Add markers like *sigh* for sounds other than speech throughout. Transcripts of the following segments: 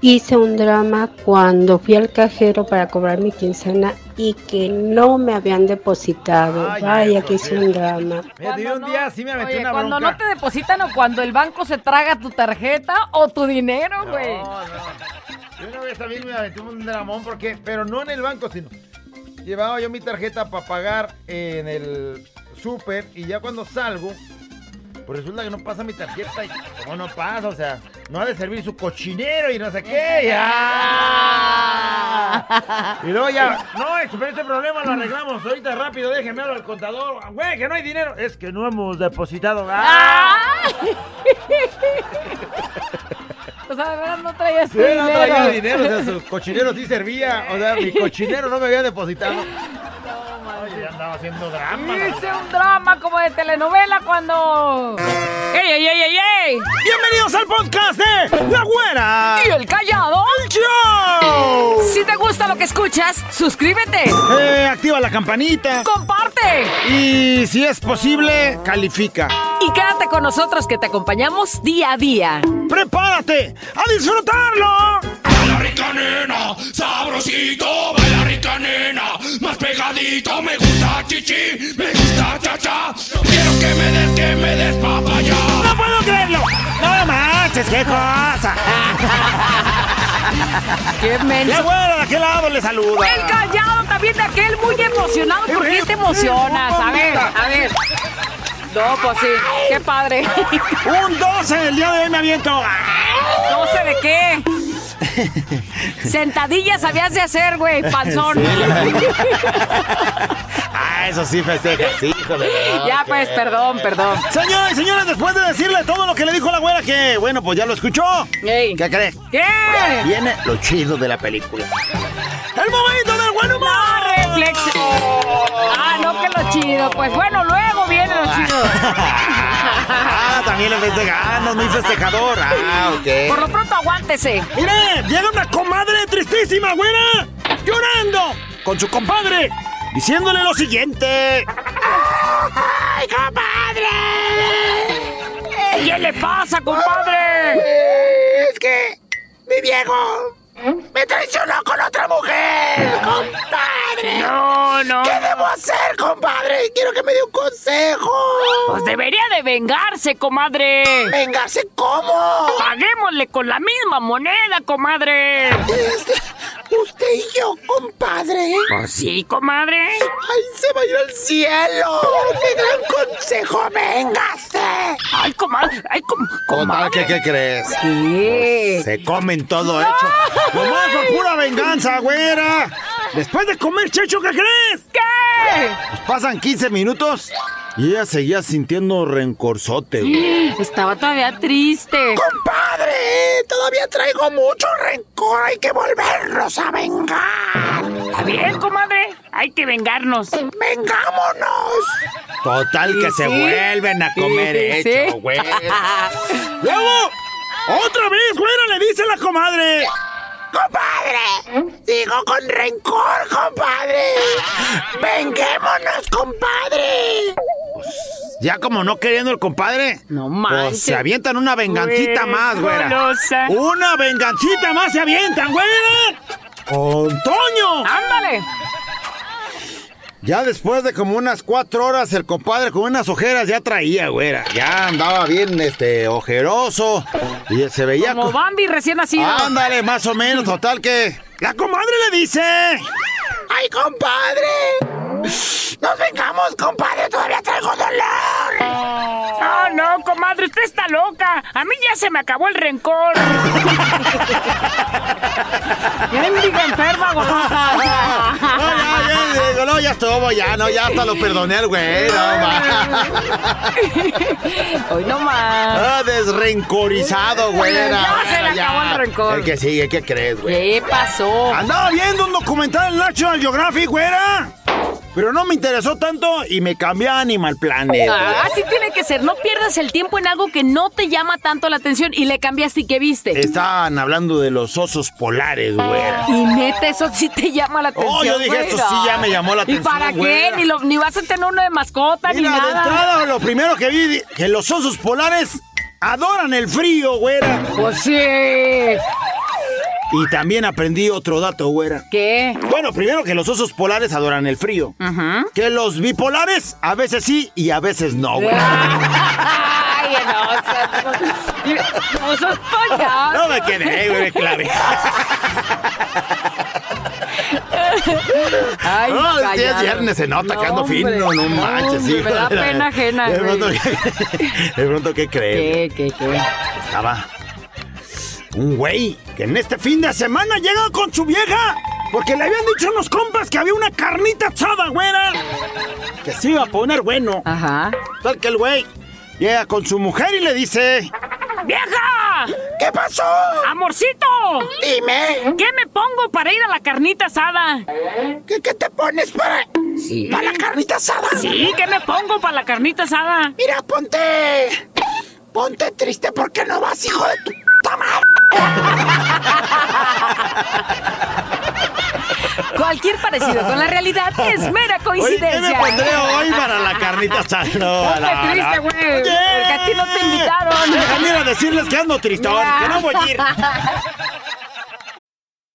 hice un drama cuando fui al cajero para cobrar mi quincena y que no me habían depositado. Ay, Vaya eso que hice un drama. Fíjate, yo un día sí me Oye, una cuando bronca. no te depositan o cuando el banco se traga tu tarjeta o tu dinero, güey. No, no. Yo una vez también me aventé un dramón porque, pero no en el banco, sino llevaba yo mi tarjeta para pagar en el súper y ya cuando salgo, pues resulta que no pasa mi tarjeta y como no pasa, o sea, no ha de servir su cochinero y no sé qué, ya. Y luego ya, no, este- problema lo arreglamos ahorita rápido, déjeme hablar al contador, güey, que no hay dinero, es que no hemos depositado. ¡Ah! *laughs* O sea, de verdad no traías Sí, dinero. no traía dinero, o sea, su cochinero sí servía, o sea, mi *laughs* cochinero no me había depositado. Oye, ya andaba haciendo drama. Hice un drama como de telenovela cuando... ¡Ey, ey, ey, ey, ey! Bienvenidos al podcast de La Güera. ¿Y el callado? ¡Show! Si te gusta lo que escuchas, suscríbete, Eh, activa la campanita. comparte Y si es posible, califica. y quédate con nosotros que te acompañamos día a día. ¡Prepárate a disfrutarlo! Nena, sabrosito, baila rica nena, más pegadito, me gusta chichi, me gusta cha-cha, quiero que me des, que me des papaya. ¡No puedo creerlo! ¡No manches, qué cosa! ¡Qué La menso! Güera de aquel lado le saluda. El callado también de aquel muy emocionado. ¿Por qué te emocionas? A ver, a ver. No, pues sí, qué padre. Un 12 el día de hoy me aviento. No sé de qué. *laughs* Sentadillas sabías de hacer, güey, panzón. *laughs* *laughs* Ah, eso sí festeja, sí, hijo de verdad. Ya, pues, perdón, perdón. Señores y señores, después de decirle todo lo que le dijo la güera, que bueno, pues ya lo escuchó. Ey. ¿Qué cree? ¿Qué? Viene lo chido de la película. ¡El momento del buen humor! Reflexión. Ah, no, que lo chido. Pues bueno, luego viene lo chido. Ah, también le festejamos, muy festejador. Ah, Por ok. lo pronto, aguántese. Mire, llega una comadre tristísima, güera, llorando con su compadre, diciéndole lo siguiente. ¡Ay, compadre! ¿Qué le pasa, compadre? Es que mi viejo me traicionó con otra mujer, compadre. No, no. ¿Qué debo hacer, compadre? Quiero que me dé un consejo. Pues debería de vengarse, comadre. Vengarse, ¿cómo? Paguémosle con la misma moneda, comadre. Este, usted y yo, compadre. Pues sí, comadre. ¡Ay, se va a ir al cielo! ¡Qué gran consejo! ¡Véngase! Ay, comadre. Ay, com comadre. ¿qué, qué crees? ¿Qué? Se comen todo hecho. Nomás por pura venganza, güera. Después de comer checho, ¿qué crees? ¿Qué? Pues pasan 15 minutos y ella seguía sintiendo rencorzote, güey. *gasps* Estaba todavía triste. ¡Compadre! Todavía traigo mucho rencor. Hay que volvernos a vengar. Está bien, comadre. Hay que vengarnos. ¡Vengámonos! Total que ¿Y se sí? vuelven a comer ¿Y sí? hecho, güey. *laughs* Luego, otra vez, güera, le dice la comadre. ¡Compadre! Sigo con rencor, compadre. ¡Venguémonos, compadre! ya como no queriendo el compadre. No Pues manches. se avientan una vengancita Güey, más, güera. golosa. Una vengancita más se avientan, güera. ¡Con Toño! ¡Ándale! Ya después de como unas cuatro horas, el compadre con unas ojeras ya traía, güera. Ya andaba bien, este, ojeroso. Y se veía... Como co- Bambi recién nacido. Ándale, más o menos, total que... La comadre le dice... ¡Ay, compadre! Nos vengamos, compadre, todavía traigo dolor. No, no, comadre, usted está loca. A mí ya se me acabó el rencor. Mendiga enferma, No, ya, ya, digo, no, ya estuvo, ya, no, ya hasta lo perdoné al güey, no, ma. Hoy no más. Ah, desrencorizado, güera. Ya se le acabó el rencor. El que sigue, ¿qué crees, güey? ¿Qué pasó? Andaba viendo un documental en National Geographic, güera. Pero no me interesó tanto y me cambié a Animal Planet. Ah, así tiene que ser. No pierdas el tiempo en algo que no te llama tanto la atención y le cambiaste y que viste. Estaban hablando de los osos polares, güera. Y neta, eso sí te llama la atención. Oh, yo dije, güey. esto sí ya me llamó la ¿Y atención, para qué? güera. Ni, lo- ni vas a tener uno de mascota ni Mira, de nada. entrada, lo primero que vi, que los osos polares adoran el frío, güera. Pues sí. Y también aprendí otro dato, güera. ¿Qué? Bueno, primero que los osos polares adoran el frío. Ajá. Que los bipolares a veces sí y a veces no, güera. *laughs* Ay, no, no sos payaso. No me quedé, güey, clave. Ay, No, si es viernes, se nota que ando fino, no manches, hombre, Me da pena ajena, De pronto, ¿qué, de pronto, ¿qué crees? ¿Qué, qué, qué? Estaba un güey que en este fin de semana llega con su vieja porque le habían dicho unos compas que había una carnita asada, güera. Que se iba a poner bueno. Ajá. Tal que el güey llega con su mujer y le dice... ¡Vieja! ¿Qué pasó? ¡Amorcito! Dime, ¿Qué me pongo para ir a la carnita asada? ¿qué, qué te pones para, Sí. para la carnita asada? Sí, ¿qué me pongo para la carnita asada? Mira, ponte... Ponte triste porque no vas, hijo de tu madre. Cualquier parecido con la realidad es mera Oye, ¿qué me coincidencia. pondré hoy para la carnita asada? No, no, no. triste, güey, porque a ti no te invitaron. Déjame ir a decirles que ando tristón, que no voy a ir. *laughs*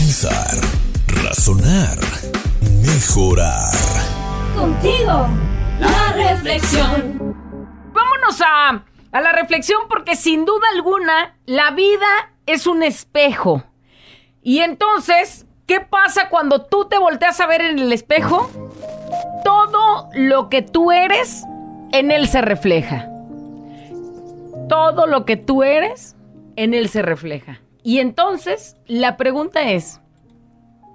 Pensar, razonar, mejorar. Contigo, la reflexión. Vámonos a, a la reflexión porque sin duda alguna la vida es un espejo. Y entonces, ¿qué pasa cuando tú te volteas a ver en el espejo? Todo lo que tú eres, en él se refleja. Todo lo que tú eres, en él se refleja. Y entonces, la pregunta es,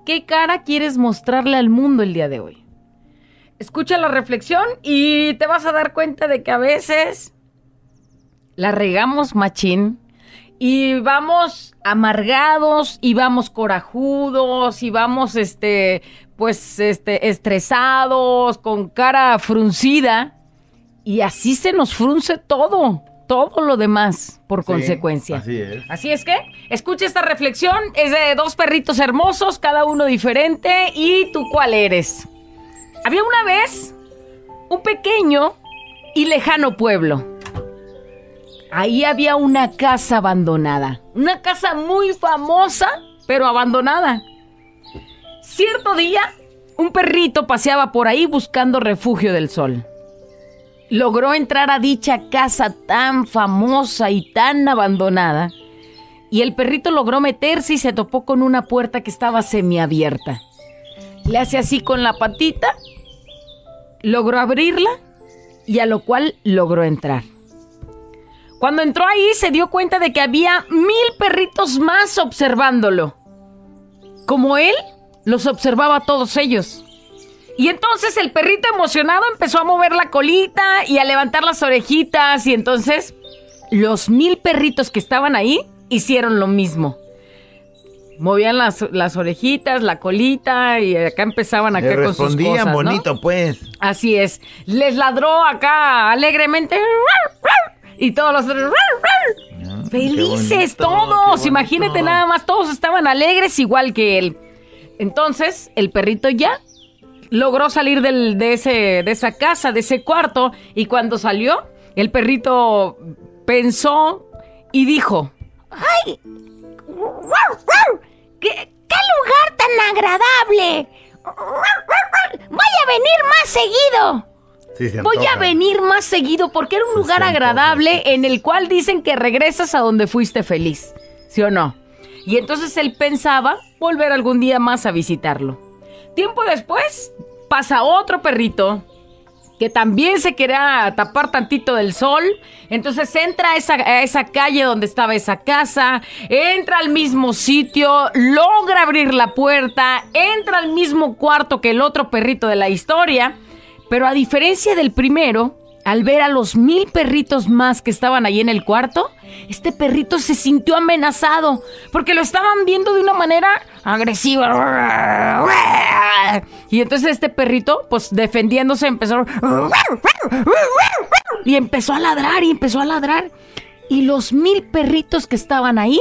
¿qué cara quieres mostrarle al mundo el día de hoy? Escucha la reflexión y te vas a dar cuenta de que a veces la regamos machín y vamos amargados y vamos corajudos y vamos este pues este estresados con cara fruncida y así se nos frunce todo, todo lo demás por Sí, consecuencia. así es. Así es que escucha esta reflexión, es de dos perritos hermosos, cada uno diferente y tú cuál eres. Había una vez un pequeño y lejano pueblo. Ahí había una casa abandonada. Una casa muy famosa, pero abandonada. Cierto día, un perrito paseaba por ahí buscando refugio del sol. Logró entrar a dicha casa tan famosa y tan abandonada. Y el perrito logró meterse y se topó con una puerta que estaba semiabierta. Le hace así con la patita, logró abrirla y a lo cual logró entrar. Cuando entró ahí se dio cuenta de que había mil perritos más observándolo. Como él, los observaba a todos ellos. Y entonces el perrito emocionado empezó a mover la colita y a levantar las orejitas y entonces los mil perritos que estaban ahí hicieron lo mismo. Movían las, las orejitas, la colita y acá empezaban acá Le con sus cosas, ¿no? bonito, pues. Así es. Les ladró acá alegremente. Y todos los... Felices qué bonito, todos. Imagínate nada más, todos estaban alegres igual que él. Entonces, el perrito ya logró salir del- de, ese, de esa casa, de ese cuarto, y cuando salió, el perrito pensó y dijo, ¡ay! ¿Qué, qué lugar tan agradable! ¡Voy a venir más seguido! Sí, Voy a venir más seguido porque era un Se lugar agradable en el cual dicen que regresas a donde fuiste feliz. ¿Sí o no? Y entonces él pensaba volver algún día más a visitarlo. Tiempo después pasa otro perrito que también se quería tapar tantito del sol. Entonces entra a esa, a esa calle donde estaba esa casa, entra al mismo sitio, logra abrir la puerta, entra al mismo cuarto que el otro perrito de la historia. Pero a diferencia del primero, al ver a los mil perritos más que estaban ahí en el cuarto, este perrito se sintió amenazado porque lo estaban viendo de una manera agresiva. Y entonces este perrito, pues defendiéndose, empezó y empezó a ladrar y empezó a ladrar. Y los mil perritos que estaban ahí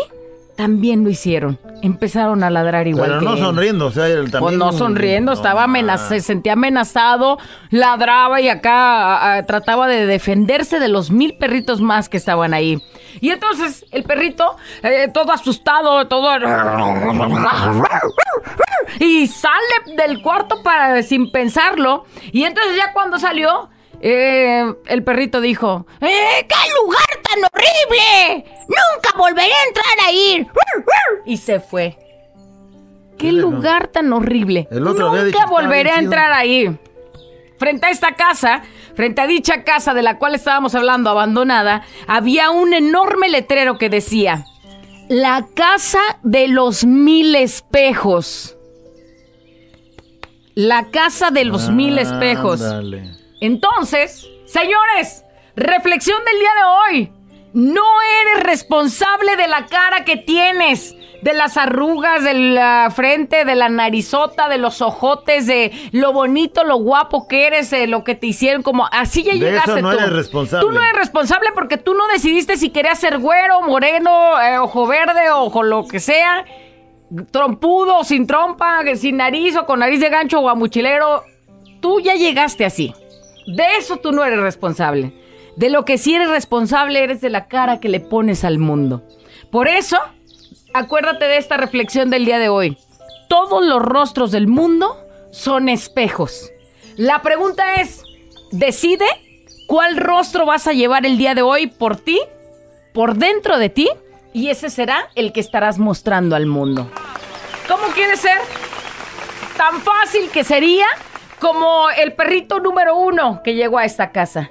también lo hicieron. Empezaron a ladrar igual Pero que no él. sonriendo, o sea, él también. Pues no sonriendo, No, estaba amenazado, se sentía amenazado, ladraba y acá a- a- trataba de defenderse de los mil perritos más que estaban ahí. Y entonces el perrito, eh, todo asustado, todo... Y sale del cuarto para sin pensarlo. Y entonces ya cuando salió, eh, el perrito dijo, ¡Eh, qué lugar tan horrible! ¡Nunca volveré a entrar ahí! Y se fue. ¡Qué no. lugar tan horrible! El otro Nunca volveré a entrar ahí. Frente a esta casa, frente a dicha casa de la cual estábamos hablando, abandonada, había un enorme letrero que decía, La casa de los mil espejos. La casa de los mil espejos. Entonces, señores, reflexión del día de hoy. No eres responsable de la cara que tienes, de las arrugas de la frente, de la narizota, de los ojotes, de lo bonito, lo guapo que eres, de lo que te hicieron, como así ya De llegaste eso no tú. eres responsable. Tú no eres responsable porque tú no decidiste si querías ser güero, moreno, eh, ojo verde, ojo lo que sea, trompudo, sin trompa, sin nariz o con nariz de gancho o amuchilero. Tú ya llegaste así. De eso tú no eres responsable. De lo que sí eres responsable eres de la cara que le pones al mundo. Por eso, acuérdate de esta reflexión del día de hoy. Todos los rostros del mundo son espejos. La pregunta es, decide cuál rostro vas a llevar el día de hoy por ti, por dentro de ti, y ese será el que estarás mostrando al mundo. ¿Cómo quieres ser? Tan fácil que sería como el perrito número uno que llegó a esta casa.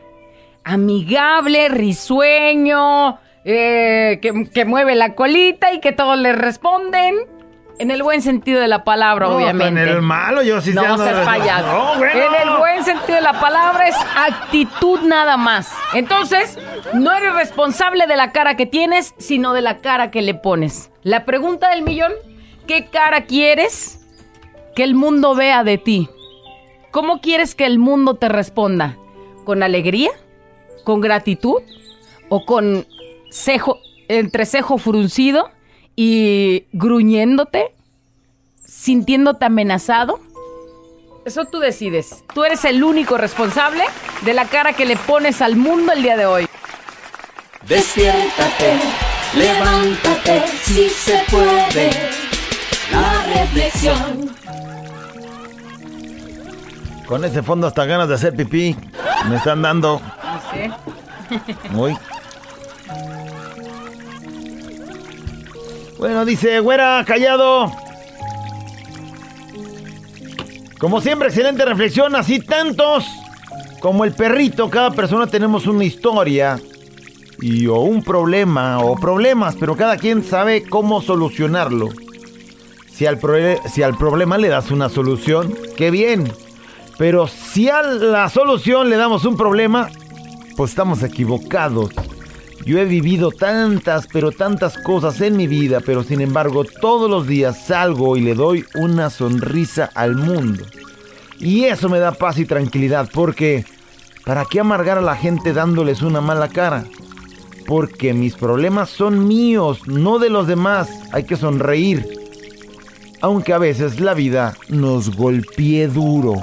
Amigable, risueño, eh, que, que mueve la colita y que todos le responden. En el buen sentido de la palabra, No, obviamente. En el malo, yo sí No ando- seas payaso. No, bueno. En el buen sentido de la palabra es actitud nada más. Entonces, no eres responsable de la cara que tienes, sino de la cara que le pones. La pregunta del millón, ¿qué cara quieres que el mundo vea de ti? ¿Cómo quieres que el mundo te responda? ¿Con alegría? ¿Con gratitud? ¿O con cejo, entrecejo fruncido y gruñéndote? ¿Sintiéndote amenazado? Eso tú decides. Tú eres el único responsable de la cara que le pones al mundo el día de hoy. Despiértate, levántate, si se puede. La reflexión. Con ese fondo hasta ganas de hacer pipí. Me están dando. Muy. Bueno, dice, güera, callado. Como siempre, excelente reflexión, así tantos como el perrito, cada persona tenemos una historia y o un problema o problemas, pero cada quien sabe cómo solucionarlo. Si al, si al problema le das una solución, qué bien. Pero si a la solución le damos un problema, pues estamos equivocados. Yo he vivido tantas, pero tantas cosas en mi vida, pero sin embargo todos los días salgo y le doy una sonrisa al mundo. Y eso me da paz y tranquilidad, porque ¿para qué amargar a la gente dándoles una mala cara? Porque mis problemas son míos, no de los demás. Hay que sonreír. Aunque a veces la vida nos golpee duro.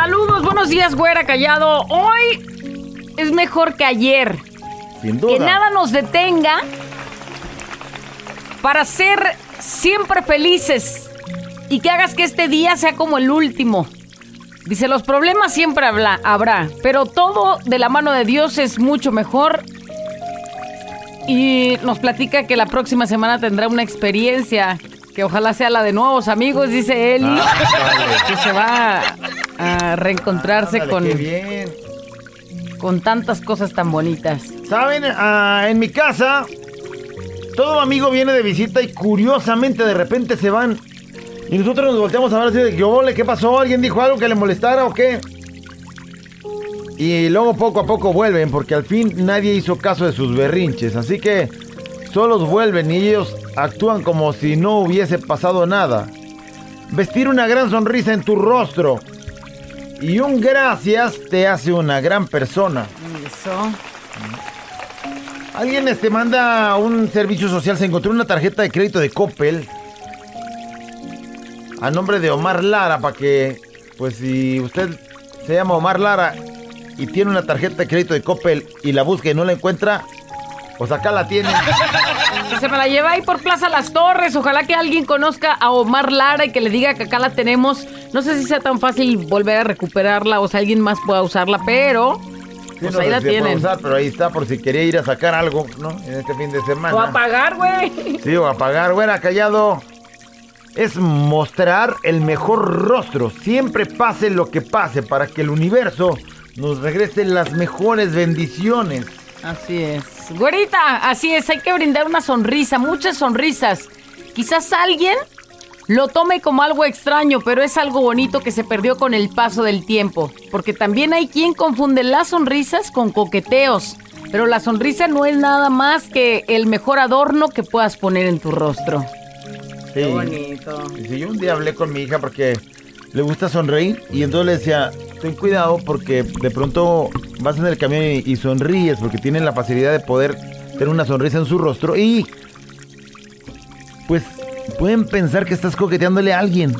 Saludos, buenos días, güera callado. Hoy es mejor que ayer. Sin duda. Que nada nos detenga para ser siempre felices y que hagas que este día sea como el último. Dice, los problemas siempre habla- habrá, pero todo de la mano de Dios es mucho mejor. Y nos platica que la próxima semana tendrá una experiencia que ojalá sea la de nuevos amigos, dice él, *laughs* que se va a reencontrarse Ándale, con, qué bien. con tantas cosas tan bonitas. Saben, Ah, en mi casa, todo amigo viene de visita y curiosamente de repente se van. Y nosotros nos volteamos a ver así de que, ole, ¿qué pasó? ¿Alguien dijo algo que le molestara o qué? Y luego poco a poco vuelven porque al fin nadie hizo caso de sus berrinches. Así que solos vuelven y ellos actúan como si no hubiese pasado nada. Vestir una gran sonrisa en tu rostro y un gracias te hace una gran persona. Eso. Alguien este manda un servicio social, se encontró una tarjeta de crédito de Coppel a nombre de Omar Lara para que, pues si usted se llama Omar Lara y tiene una tarjeta de crédito de Coppel y la busca y no la encuentra, pues acá la tiene. *laughs* Se me la lleva ahí por Plaza Las Torres. Ojalá que alguien conozca a Omar Lara y que le diga que acá la tenemos. No sé si sea tan fácil volver a recuperarla o si alguien más pueda usarla, pero Sí, pues no ahí sé la si tienen. usar, pero ahí está por si quería ir a sacar algo, ¿no? En este fin de semana. O a pagar, güey. Sí, o a pagar, güera, callado. Es mostrar el mejor rostro, siempre pase lo que pase, para que el universo nos regrese las mejores bendiciones. Así es. Güerita, así es, hay que brindar una sonrisa, muchas sonrisas. Quizás alguien lo tome como algo extraño, pero es algo bonito que se perdió con el paso del tiempo. Porque también hay quien confunde las sonrisas con coqueteos. Pero la sonrisa no es nada más que el mejor adorno que puedas poner en tu rostro. Sí. bonito. Y si yo un día hablé con mi hija porque le gusta sonreír y entonces le decía, ten cuidado porque de pronto vas en el camión y, y sonríes porque tienen la facilidad de poder tener una sonrisa en su rostro y pues pueden pensar que estás coqueteándole a alguien.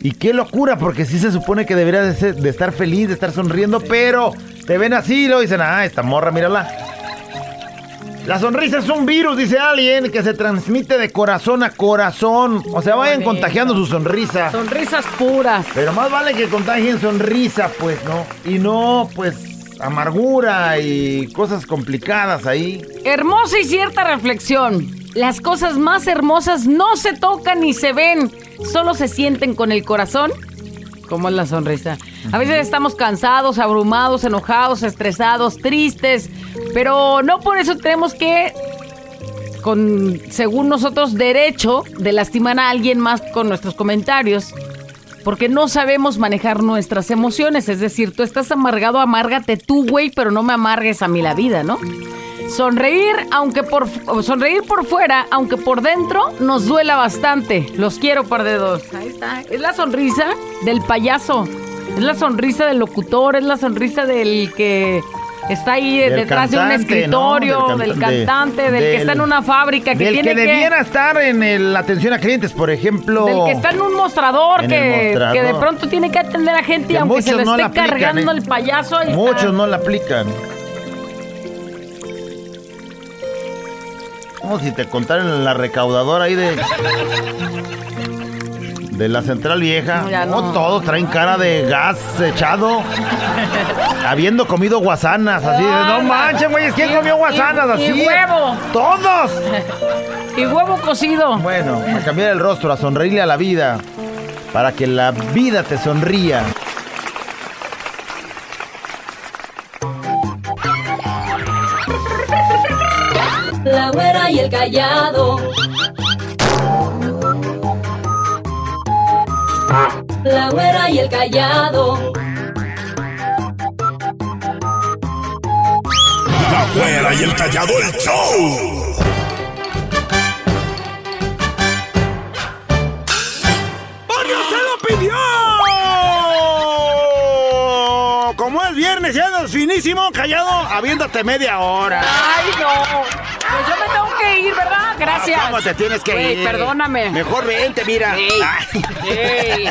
Y qué locura, porque sí se supone que debería de, ser- de estar feliz, de estar sonriendo, pero te ven así y luego dicen, ah, esta morra, mírala. La sonrisa es un virus, dice alguien, que se transmite de corazón a corazón. O sea, vayan bonito. contagiando su sonrisa. Sonrisas puras. Pero más vale que contagien sonrisa, pues, ¿no? Y no, pues, amargura y cosas complicadas ahí. Hermosa y cierta reflexión. Las cosas más hermosas no se tocan ni se ven, solo se sienten con el corazón. ¿Cómo es la sonrisa? A veces estamos cansados, abrumados, enojados, estresados, tristes, pero no por eso tenemos que, con, según nosotros, derecho de lastimar a alguien más con nuestros comentarios. Porque no sabemos manejar nuestras emociones. Es decir, tú estás amargado, amárgate tú, güey, pero no me amargues a mí la vida, ¿no? Sonreír, aunque por sonreír por fuera, aunque por dentro nos duela bastante. Los quiero par de dos. Ahí está. Es la sonrisa del payaso. Es la sonrisa del locutor, es la sonrisa del que está ahí Del detrás de un escritorio, ¿no? del, Del can- de- cantante, del, que está en una fábrica, que Del tiene que debiera estar en la atención a clientes, por ejemplo. del que está en un mostrador, En que, el mostrador. que de pronto tiene que atender a gente y Que aunque se lo no esté aplican, cargando ¿eh? el payaso, ahí está. Muchos no la aplican. Como si te contaran la recaudadora ahí de. De la central vieja. No, ya No, no. todos traen cara de gas echado. habiendo comido guasanas. Así de, no manches, güey, ¿quién Y- comió y- guasanas? y así. huevo. ¡Todos! *laughs* Y huevo cocido. Bueno, a cambiar el rostro, a sonreírle a la vida. Para que la vida te sonría. La güera y el callado. La güera y el callado. La güera y el callado el show. ¡Porque usted lo pidió! Como es viernes y andas finísimo, callado, aviéntate media hora. Ay, no. Que ir, ¿verdad? Gracias. ¿Cómo te tienes que Güey, ir? perdóname. Mejor vente, mira. Ey, ey,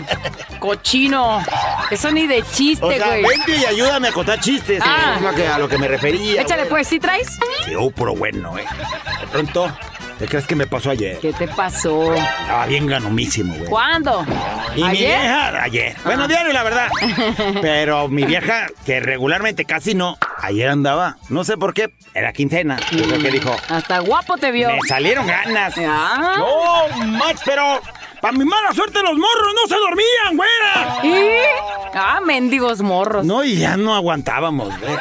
cochino. Eso ni de chiste, O sea, güey. vente y ayúdame a contar chistes. Ah. Es lo que- a lo que me refería. Échale güey. pues, ¿sí traes? Sí, oh, pero bueno, eh. De pronto, ¿qué crees que me pasó ayer? ¿Qué te pasó? Estaba bien ganomísimo, güey. ¿Cuándo? Y mi vieja, ayer. Bueno, diario, la verdad. *laughs* Pero mi vieja, que regularmente casi no, ayer andaba. No sé por qué, era quincena. Yo creo que dijo, Hasta guapo te vio. me salieron ganas. Ah. No, Max, pero para mi mala suerte los morros no se dormían, güera. ¿Y? Ah, mendigos morros. No, y ya no aguantábamos, güey.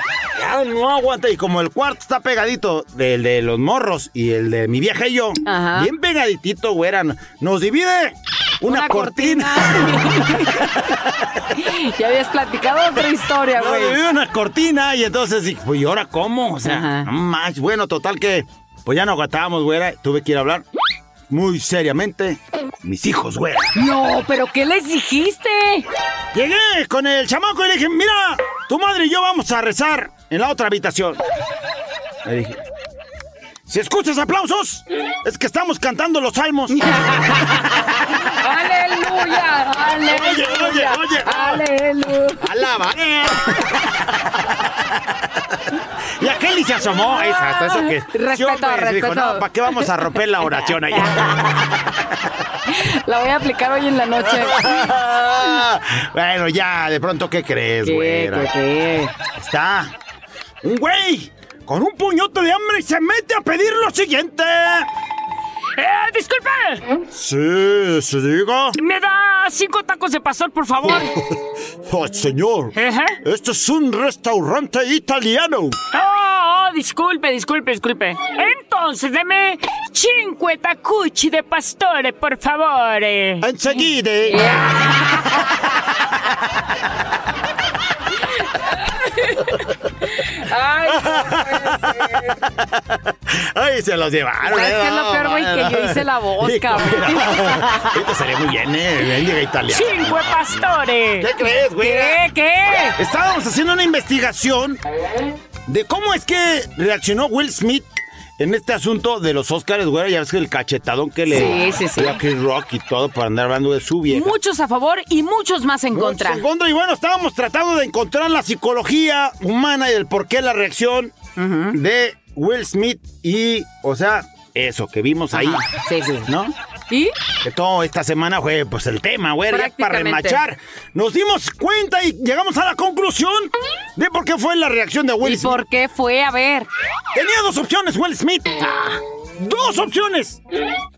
Ya no aguanta. Y como el cuarto está pegadito del de los morros y el de mi vieja y yo, Ajá. bien pegaditito, güera, nos divide una, cortina. *laughs* ya habías platicado otra historia, güey. vi una cortina y entonces dije, pues, ¿y ahora cómo? O sea, no manches. Bueno, total que, pues ya no aguantábamos, güera. Tuve que ir a hablar muy seriamente. Mis hijos, güera. No, pero ¿qué les dijiste? Llegué con el chamaco y le dije, mira, tu madre y yo vamos a rezar en la otra habitación. Le dije, si escuchas aplausos, es que estamos cantando los salmos. *laughs* ¡Aleluya! ¡Aleluya! oye, oye. ¡Aleluya! ¡Alaba! Y aquel y se asomó. Esa, hasta eso que. Respeto, hombre, Dijo, respeto. no, ¿para qué vamos a romper la oración allá? La voy a aplicar hoy en la noche. *laughs* bueno, ya, de pronto, ¿qué crees, qué, qué? Está un güey con un puñote de hambre y se mete a pedir lo siguiente. ¡Eh, disculpe! Sí, se diga. ¿Me da cinco tacos de pastor, por favor? *laughs* Oh, señor, este es un restaurante italiano. Oh, oh, disculpe, disculpe, disculpe. Entonces, deme cinque taccucci de pastore, por favor. Enseguida. *laughs* *laughs* Ay, se los llevaron. ¿Sabes eh, qué es lo peor, güey? Que yo hice la voz, cabrón. Ahorita salió muy bien, ¿eh? Mendiga italiana. cinque pastore. ¿Qué crees, güey? ¿Qué? ¿Qué? Estábamos haciendo una investigación de cómo es que reaccionó Will Smith en este asunto de los Oscars, güey. Ya ves que el cachetadón que le Sí, sí, sí. a Chris Rock y todo por andar hablando de su vieja. Muchos a favor y muchos más en Muchos contra. en contra. Y bueno, estábamos tratando de encontrar la psicología humana y el por qué la reacción de Will Smith y, o sea, eso que vimos ahí, Ajá, Sí, sí. ¿no? ¿Y? Que todo esta semana fue pues el tema, güey, para remachar. Nos dimos cuenta y llegamos a la conclusión de por qué fue la reacción de Will ¿Y Smith. por qué fue? A ver. Tenía dos opciones, Will Smith. Dos opciones.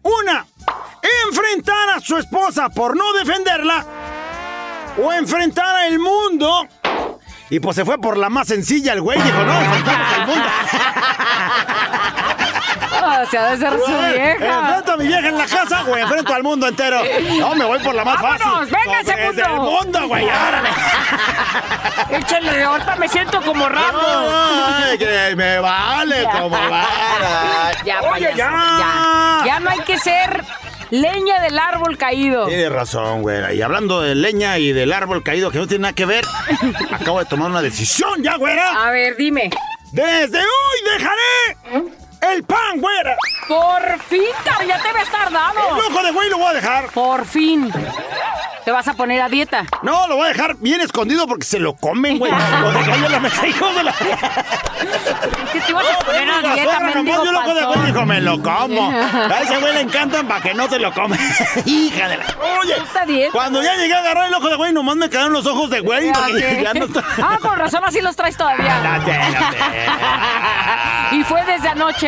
Una, enfrentar a su esposa por no defenderla. O enfrentar al mundo. Y pues se fue por la más sencilla el güey. Dijo, no, enfrentamos al mundo. *laughs* Se ha de ser su vieja. Enfrento a mi vieja en la casa o enfrento al mundo entero. No, me voy por la más ¡Vámonos! fácil. ¡Véngase, Sobre mundo! el mundo, güey. ¡Árale! Échale, ahorita me siento como Rambo. Ay, que me vale como vara. Ya, Oye, payaso, ya. ya. Ya no hay que ser leña del árbol caído. Tienes razón, güera. Y hablando de leña y del árbol caído que no tiene nada que ver, *laughs* acabo de tomar una decisión ya, güera. A ver, dime. Desde hoy dejaré el pan, güera. Por fin, cabrón, ya te ves El tardado. ojo de güey lo voy a dejar. Por fin. Te vas a poner a dieta. No, lo voy a dejar bien escondido porque se lo comen, güey. *laughs* Lo dejé ahí en la mesa, hijo de la... *laughs* ¿Qué te vas a poner a dieta, mendigo vio el ojo de güey dijo, me lo como. *laughs* A ese güey le encantan para que no se lo come. Hija de la... Oye, bien. cuando ya llegué a agarrar el ojo de güey, nomás me quedaron los ojos de güey. Ya no está... Ah, con razón así los traes todavía. Y fue desde anoche,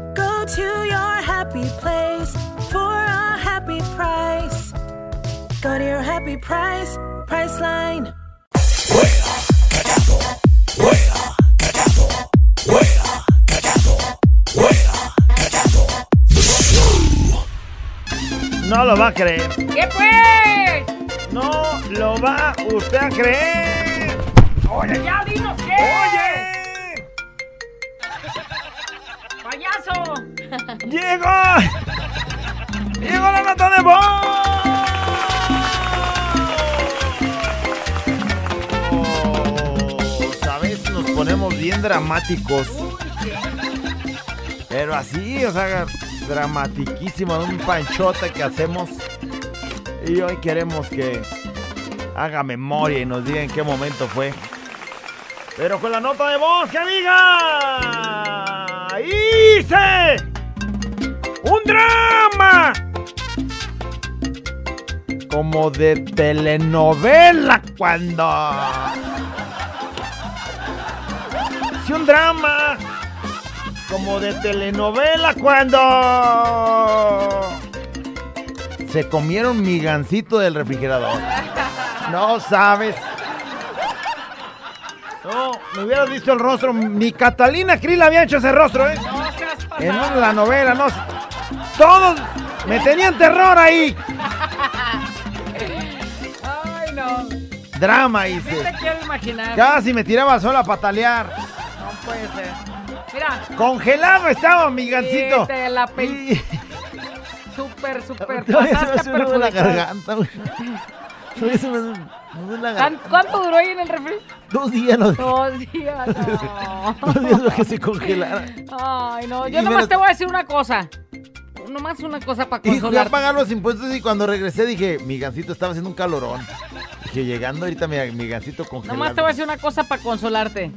Go to your happy place for a happy price. Go to your happy price, Priceline. No lo va a creer. ¿Qué pues? No lo va usted a creer. Oye, ya dinos qué. ¡Oye! ¡Payaso! ¡Llegó! ¡Llegó la nota de voz! A veces nos ponemos bien dramáticos. Pero así, o sea, dramatiquísimo, un panchote que hacemos. Y hoy queremos que haga memoria y nos diga en qué momento fue. Pero con la nota de voz que diga. ¡Hice! ¡Un drama! como de telenovela cuando... Sí, un drama como de telenovela cuando... Se comieron mi gancito del refrigerador. No sabes. No, me hubieras visto el rostro. Ni Catalina Krill había hecho ese rostro, ¿eh? En una- la novela, no. Todos me tenían terror ahí. Ay, no. Drama ¿Qué hice. te quiero imaginar? Casi me tiraba sola a patalear. No puede ser. Mira. Congelado estaba mi sí, gancito. te la pe- Súper, *laughs* súper. Me pasaste en la garganta, güey. Me la ¿Cuán- garganta. ¿Cuánto duró ahí en el refri? Dos días dejé. Dos días, *laughs* no. Dos días lo que se congelara. Ay, no. Y Yo me nomás te voy a decir una cosa. Nomás una cosa para Y fui a consolar. pagar los impuestos y cuando regresé dije, mi gancito estaba haciendo un calorón. Dije, llegando ahorita mi, mi gancito congelado. Nomás te voy a decir una cosa para consolarte.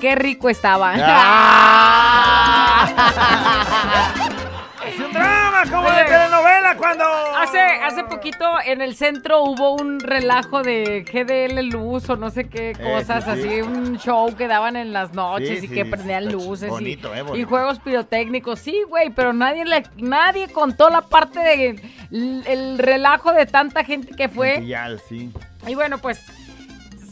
Qué rico estaba. *laughs* Es un drama como de telenovela cuando... Hace, hace poquito en el centro hubo un relajo de GDL Luz o no sé qué cosas, sí, sí. así, un show que daban en las noches Sí, y que prendían luces bonito, y, eh, bonito. y juegos pirotécnicos. Sí, güey, pero nadie le, nadie contó la parte de el relajo de tanta gente que fue. Sí. Y bueno, pues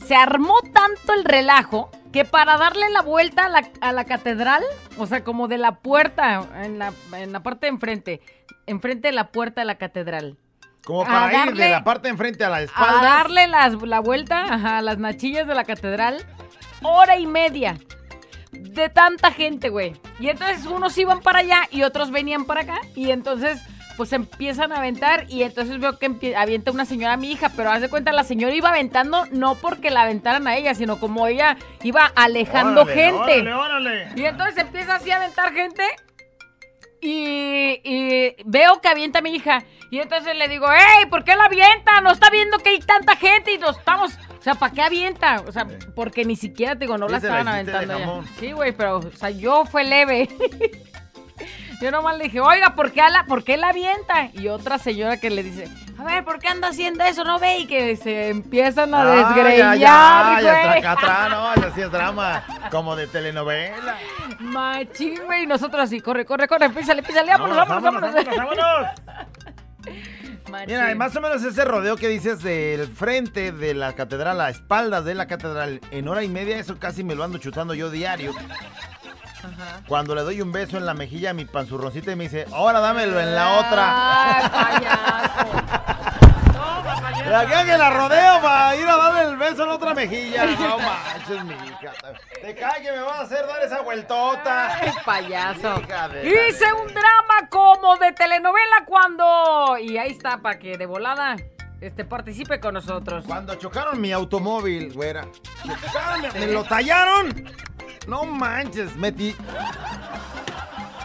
se armó tanto el relajo que para darle la vuelta a la, a la catedral, o sea, como de la puerta, en la, en la parte de enfrente, enfrente de la puerta de la catedral. Como A para ir de darle- la parte enfrente a la A espalda. darle las- la vuelta a las nachillas de la catedral, hora y media. De tanta gente, güey. Y entonces unos iban para allá y otros venían para acá. Y entonces, pues empiezan a aventar. Y entonces veo que avienta una señora a mi hija. Pero haz de cuenta, la señora iba aventando no porque la aventaran a ella, sino como ella iba alejando Órale, gente. órale, órale. Y entonces empieza así a aventar gente. Y, y veo que avienta a mi hija. Y entonces le digo, ¡Ey! ¿Por qué la avienta? No está viendo que hay tanta gente y nos estamos. O sea, ¿para qué avienta? O sea, porque ni siquiera te digo, no la estaban aventando ya. Sí, güey, pero, o sea, yo fue leve. *laughs* yo nomás le dije, oiga, ¿por qué, la, ¿por qué la avienta? Y otra señora que le dice, a ver, ¿por qué anda haciendo eso? ¿No ve? Y que se empiezan a Ah, desgreñar, ya, ya, ya, atrás, no, *laughs* eso sí es drama. Como de telenovela. Machín, güey. Y nosotros así, corre, corre, corre, písale, písale, vámonos, Vámonos, vámonos, vámonos. vámonos. *laughs* Mira, más o menos ese rodeo que dices del frente de la catedral, a espaldas de la catedral, en hora y media, eso casi me lo ando chutando yo diario. Cuando le doy un beso en la mejilla a mi panzurroncita y me dice, ahora dámelo en la otra. Ay, payaso. La que la rodeo para ir a darle el beso en la otra mejilla. No *laughs* manches, mi hija. Te cae que me vas a hacer dar esa vueltota. Ay, payaso. De Hice un drama como de telenovela cuando. Y ahí está, para que de volada este, participe con nosotros. Cuando chocaron mi automóvil, güera. *laughs* Chocaron, me lo tallaron. No manches, metí.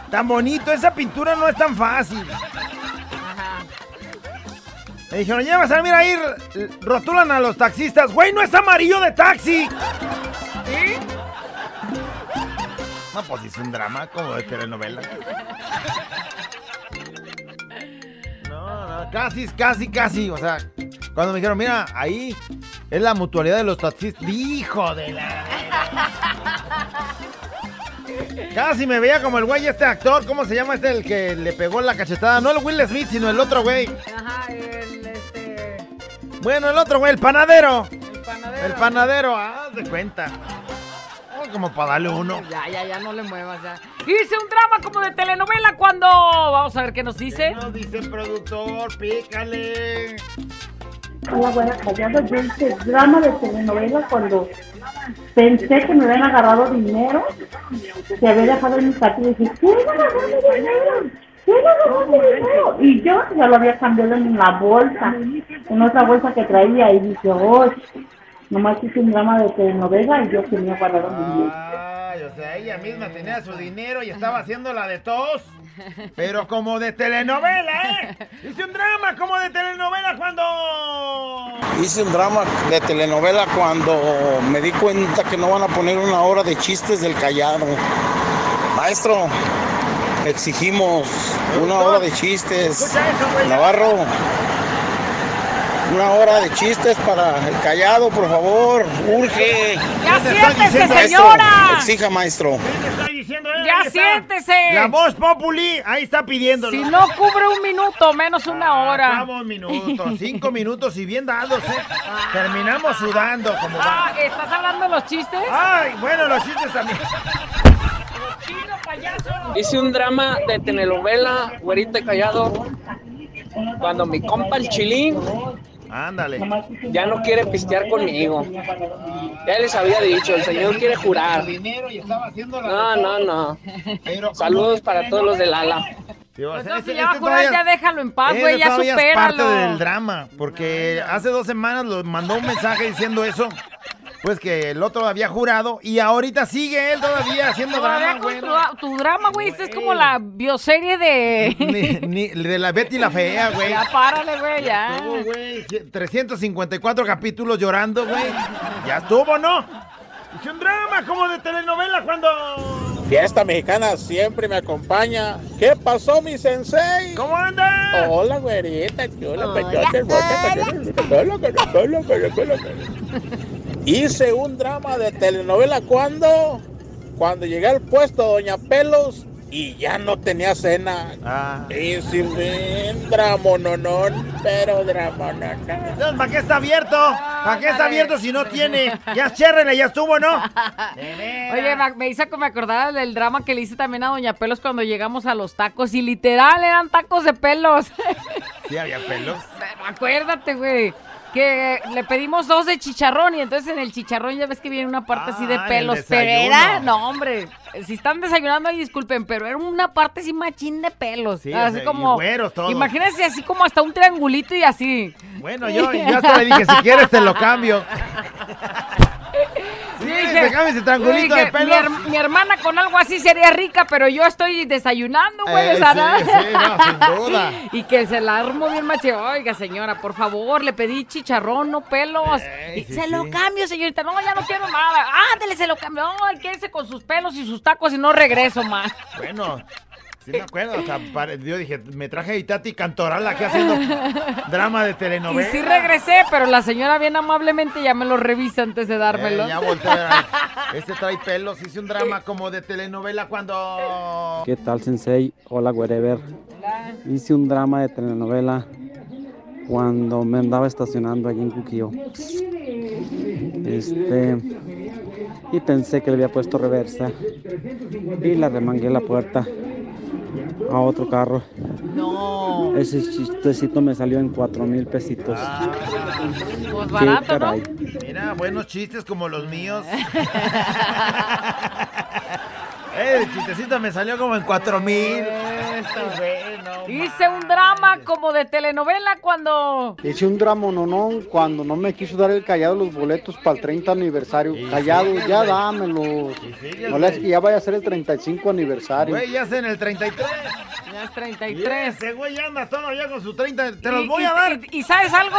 Tan bonito, esa pintura no es tan fácil. Ajá. Me dijeron, ya vas a mira ahí, rotulan a los taxistas. Güey, no es amarillo de taxi. ¿Sí? No, pues es un drama como de telenovela. *laughs* No, no, casi, casi, casi. O sea, cuando me dijeron, mira, ahí es la mutualidad de los taxistas. Hijo de la. Casi me veía como el güey este actor, ¿cómo se llama este el que le pegó la cachetada? No el Will Smith, sino el otro güey. Ajá, el, este, Bueno, el otro güey, el panadero. el panadero. El panadero, haz de cuenta. Oh, como para darle uno. Ya, ya, ya, no le muevas, ya. Hice un drama como de telenovela cuando... Vamos a ver qué nos dice. ¿Qué nos dice el productor? Pícale. Hola, buena callado. Yo hice drama de telenovela cuando pensé que me habían agarrado dinero, que había dejado en mi cartera y dije, ¿quién agarró dinero? ¿Quién agarró dinero? Y yo ya lo había cambiado en la bolsa, en otra bolsa que traía y dije, oh, nomás hice un drama de telenovela y yo tenía guardado mi dinero. Ay, o sea, ella misma tenía su dinero y estaba haciendo la de tos. Pero como de telenovela, ¿eh? Hice un drama como de telenovela cuando... Hice un drama de telenovela cuando me di cuenta que no van a poner una hora de chistes del callado. Maestro, exigimos una hora de chistes. Escucha eso, güey. Navarro, una hora de chistes para el callado, por favor. Urge. ¡Ya siéntese, diciendo, señora! Exija, maestro. ¡Ya siéntese! La voz populi, ahí está pidiéndolo. Si no cubre un minuto, menos una hora. Vamos, minutos, cinco minutos y bien dados, ¿eh? Terminamos sudando como va. Ah, ¿estás hablando de los chistes? Ay, bueno, los chistes también. Hice un drama de telenovela, güerita y callado, cuando mi compa el chilín Ándale. ya no quiere pistear conmigo. Ya les había dicho, el señor quiere jurar. No, no, no. Saludos para todos los del ala. Sí, o sea, Pues no, este- si ya va a este jurar, todavía- ya déjalo en paz, Ese güey, ya todavía es supéralo. parte del drama, porque hace dos semanas lo mandó un mensaje diciendo eso, pues que el otro había jurado y ahorita sigue él todavía haciendo drama, güey. tu, tu drama, güey, es como la bioserie de... Ni, ni- de la Betty la Fea, güey. Ya párale, güey, ya. Estuvo, güey, 354 capítulos llorando, güey. Ya estuvo, ¿no? Hice un drama como de telenovela cuando... Fiesta mexicana siempre me acompaña. ¿Qué pasó, mi sensei? ¿Cómo anda? Hola, güerita, chula, pechote, hermosa. Hice un drama de telenovela cuando cuando llegué al puesto Doña Pelos y ya no tenía cena. Ah. Hice un drama, no, no, pero drama, no, no. Entonces, ¿para qué está abierto? ¿Para qué está abierto si no tiene? Ya chérrele, ya estuvo, ¿no? *laughs* Oye, me, me hizo que me acordara del drama que le hice también a Doña Pelos cuando llegamos a los tacos y literal eran tacos de pelos. Sí, había pelos. *laughs* Acuérdate, güey. Que le pedimos dos de chicharrón y entonces en el chicharrón ya ves que viene una parte así de Ah, pelos. Pero era, no, hombre. Si están desayunando ahí, disculpen, pero era una parte así machín de pelos. Sí, o así sea, y como. Imagínense así como hasta un triangulito y así. Bueno, yo, yo hasta le dije, si quieres te lo cambio. *laughs* Cambias el triangulito de. Mi, her- mi hermana con algo así sería rica, pero yo estoy desayunando, güey. Eh, sí, sí, no, sin duda. *laughs* Y que se la armo bien macho. Oiga, señora, por favor, le pedí chicharrón, no pelos. Y sí, se lo cambio, señorita. No, ya no quiero nada. Ándele, se lo cambio. Ay, quédese con sus pelos y sus tacos y no regreso más. Bueno, sí me acuerdo. O sea, yo dije, me traje a Itati Cantoral aquí haciendo *laughs* drama de Y telenovela. sí regresé, pero la señora bien amablemente ya me lo revisa antes de dármelo. Eh, ya volteé. a ver. *laughs* Este trae pelos. Hice un drama como de telenovela cuando... ¿Qué tal, Sensei? Hola, wherever. Hice un drama de telenovela cuando me andaba estacionando allí en Cuquío. Este. Y pensé que le había puesto reversa. Y la remangué la puerta a otro carro. No. Ese chistecito me salió en cuatro mil pesitos. Pues Qué barato, ¿no? caray. Mira, buenos chistes como los míos. *laughs* Eh, el chistecito me salió como en cuatro mil. Hice un drama como de telenovela cuando... Hice un drama nonón cuando no me quiso dar el callado los boletos para el 30 aniversario. Callado, ya dámelos. No le hagas que ya vaya a ser el 35 aniversario. Güey, ya es en el 33. Ya es Y 33. Ese güey anda todavía con su 30. Te los voy a dar. Y, y ¿sabes algo?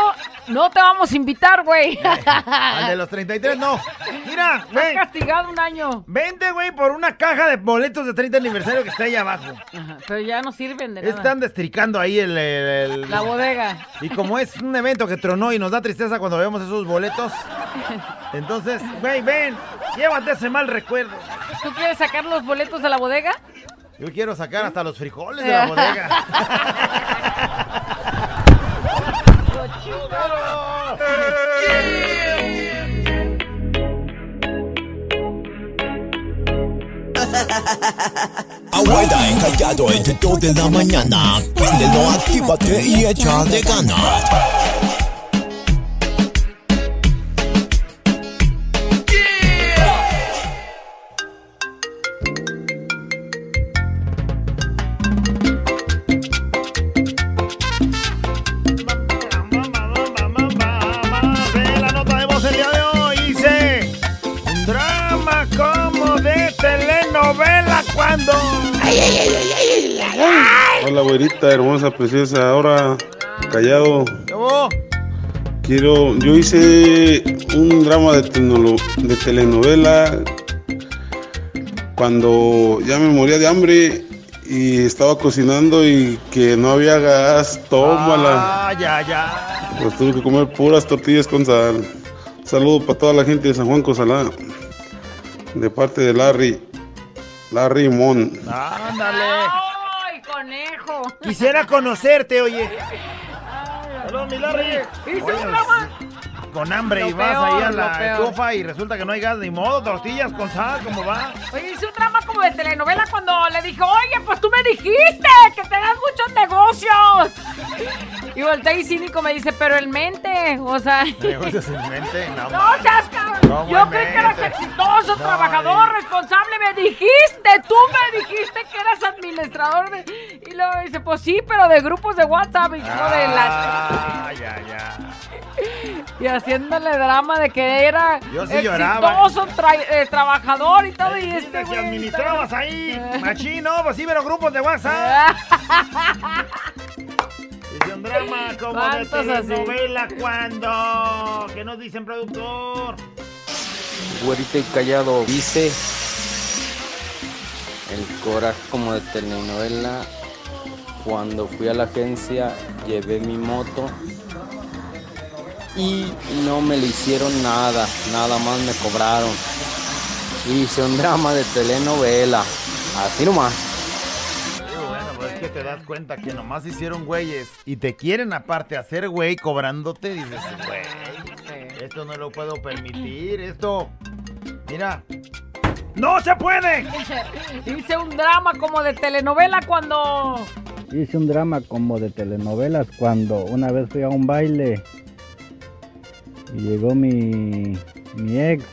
No te vamos a invitar, güey. Al de los 33, no. Mira, güey. castigado un año. Vente, güey, por una caja de boletos de 30 aniversario que está ahí abajo. Ajá, pero ya no sirven de nada. Están destricando ahí el, La bodega. Y como es un evento que tronó y nos da tristeza cuando vemos esos boletos, entonces, güey, ven, llévate ese mal recuerdo. ¿Tú quieres sacar los boletos de la bodega? Yo quiero sacar hasta los frijoles de la *laughs* bodega. *laughs* *laughs* Abuela encallado entre 2 de la mañana. Préndelo, actívate y echa de ganas. Hola, güerita, hermosa, preciosa. Ahora, callado. Quiero. Yo hice un drama de, tenolo- de telenovela cuando ya me moría de hambre y estaba cocinando y que no había gas. Tómala. Ah, ya, ya. Pues tuve que comer puras tortillas con sal. Saludo para toda la gente de San Juan Cosalá. De parte de Larry. Larry Mon. Ándale. ¡Ay, conejo! Quisiera conocerte, oye. Hola, mi Larry. Con hambre Lo y vas peor, ahí a la estufa y resulta que no hay gas ni modo, tortillas con sal, ¿cómo va? Oye, hice un drama como de telenovela cuando le dije, oye, pues tú me dijiste que te das muchos negocios. Y voltea y cínico me dice, pero el mente, o sea... Negocios en mente, *laughs* no. No seas cabrón. ¿Cómo Yo creí que eras exitoso, No, trabajador, responsable. Me dijiste, tú me dijiste que eras administrador de. Y luego dice, pues sí, pero de grupos de WhatsApp y no de la. Ah, ya, ya. *laughs* Y haciéndole drama de que era Yo sí lloraba. exitoso, tra- eh, trabajador y todo. Y este Que güey. administrabas ahí, *laughs* machino, pues sí, pero grupos de WhatsApp. *laughs* Dice un drama como de telenovela cuando. ¿Qué nos dicen, productor? Güerito y callado dice el coraje como de telenovela. Cuando fui a la agencia llevé mi moto y no me le hicieron nada, nada más me cobraron. Hice un drama de telenovela, así nomás. Sí, bueno, pues es que te das cuenta que nomás hicieron güeyes y te quieren aparte hacer güey cobrándote. Dices, güey, esto no lo puedo permitir. Esto, mira, ¡no se puede! *laughs* Hice un drama como de telenovela cuando. Hice un drama como de telenovelas cuando una vez fui a un baile llegó mi, mi ex.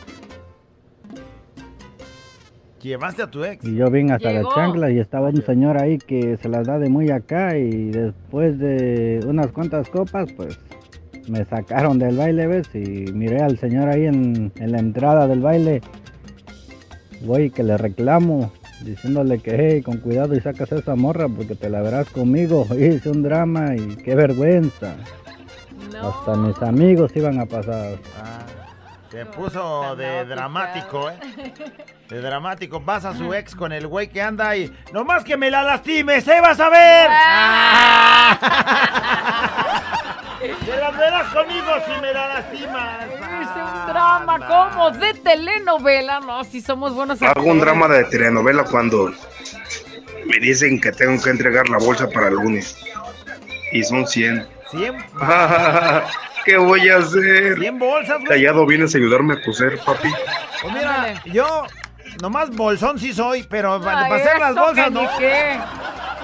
Llevaste a tu ex. y yo vine hasta Llegó. la chancla y estaba un señor ahí que se las da de muy acá y después de unas cuantas copas pues me sacaron del baile ves y miré al señor ahí en, en la entrada del baile. Voy que le reclamo diciéndole que hey con cuidado y sacas esa morra porque te la verás conmigo *laughs* hice un drama y qué vergüenza hasta mis amigos iban a pasar Se puso de dramático, ¿eh? *laughs* De dramático. Vas a su ex con el güey que anda ahí. ¡No más que me la lastimes, eh! ¡Vas a ver! *laughs* ¡Te las verás conmigo si me la lastimas! Hice un drama como de telenovela. No, si somos buenos Hago un drama de telenovela cuando me dicen que tengo que entregar la bolsa para el lunes. Y son 100. ¿Cien? *laughs* ¿Qué voy a hacer? 100 bolsas, güey. Callado, vienes a ayudarme a coser, papi. Pues mira, yo nomás bolsón sí soy, pero para, para hacer las bolsas no. qué.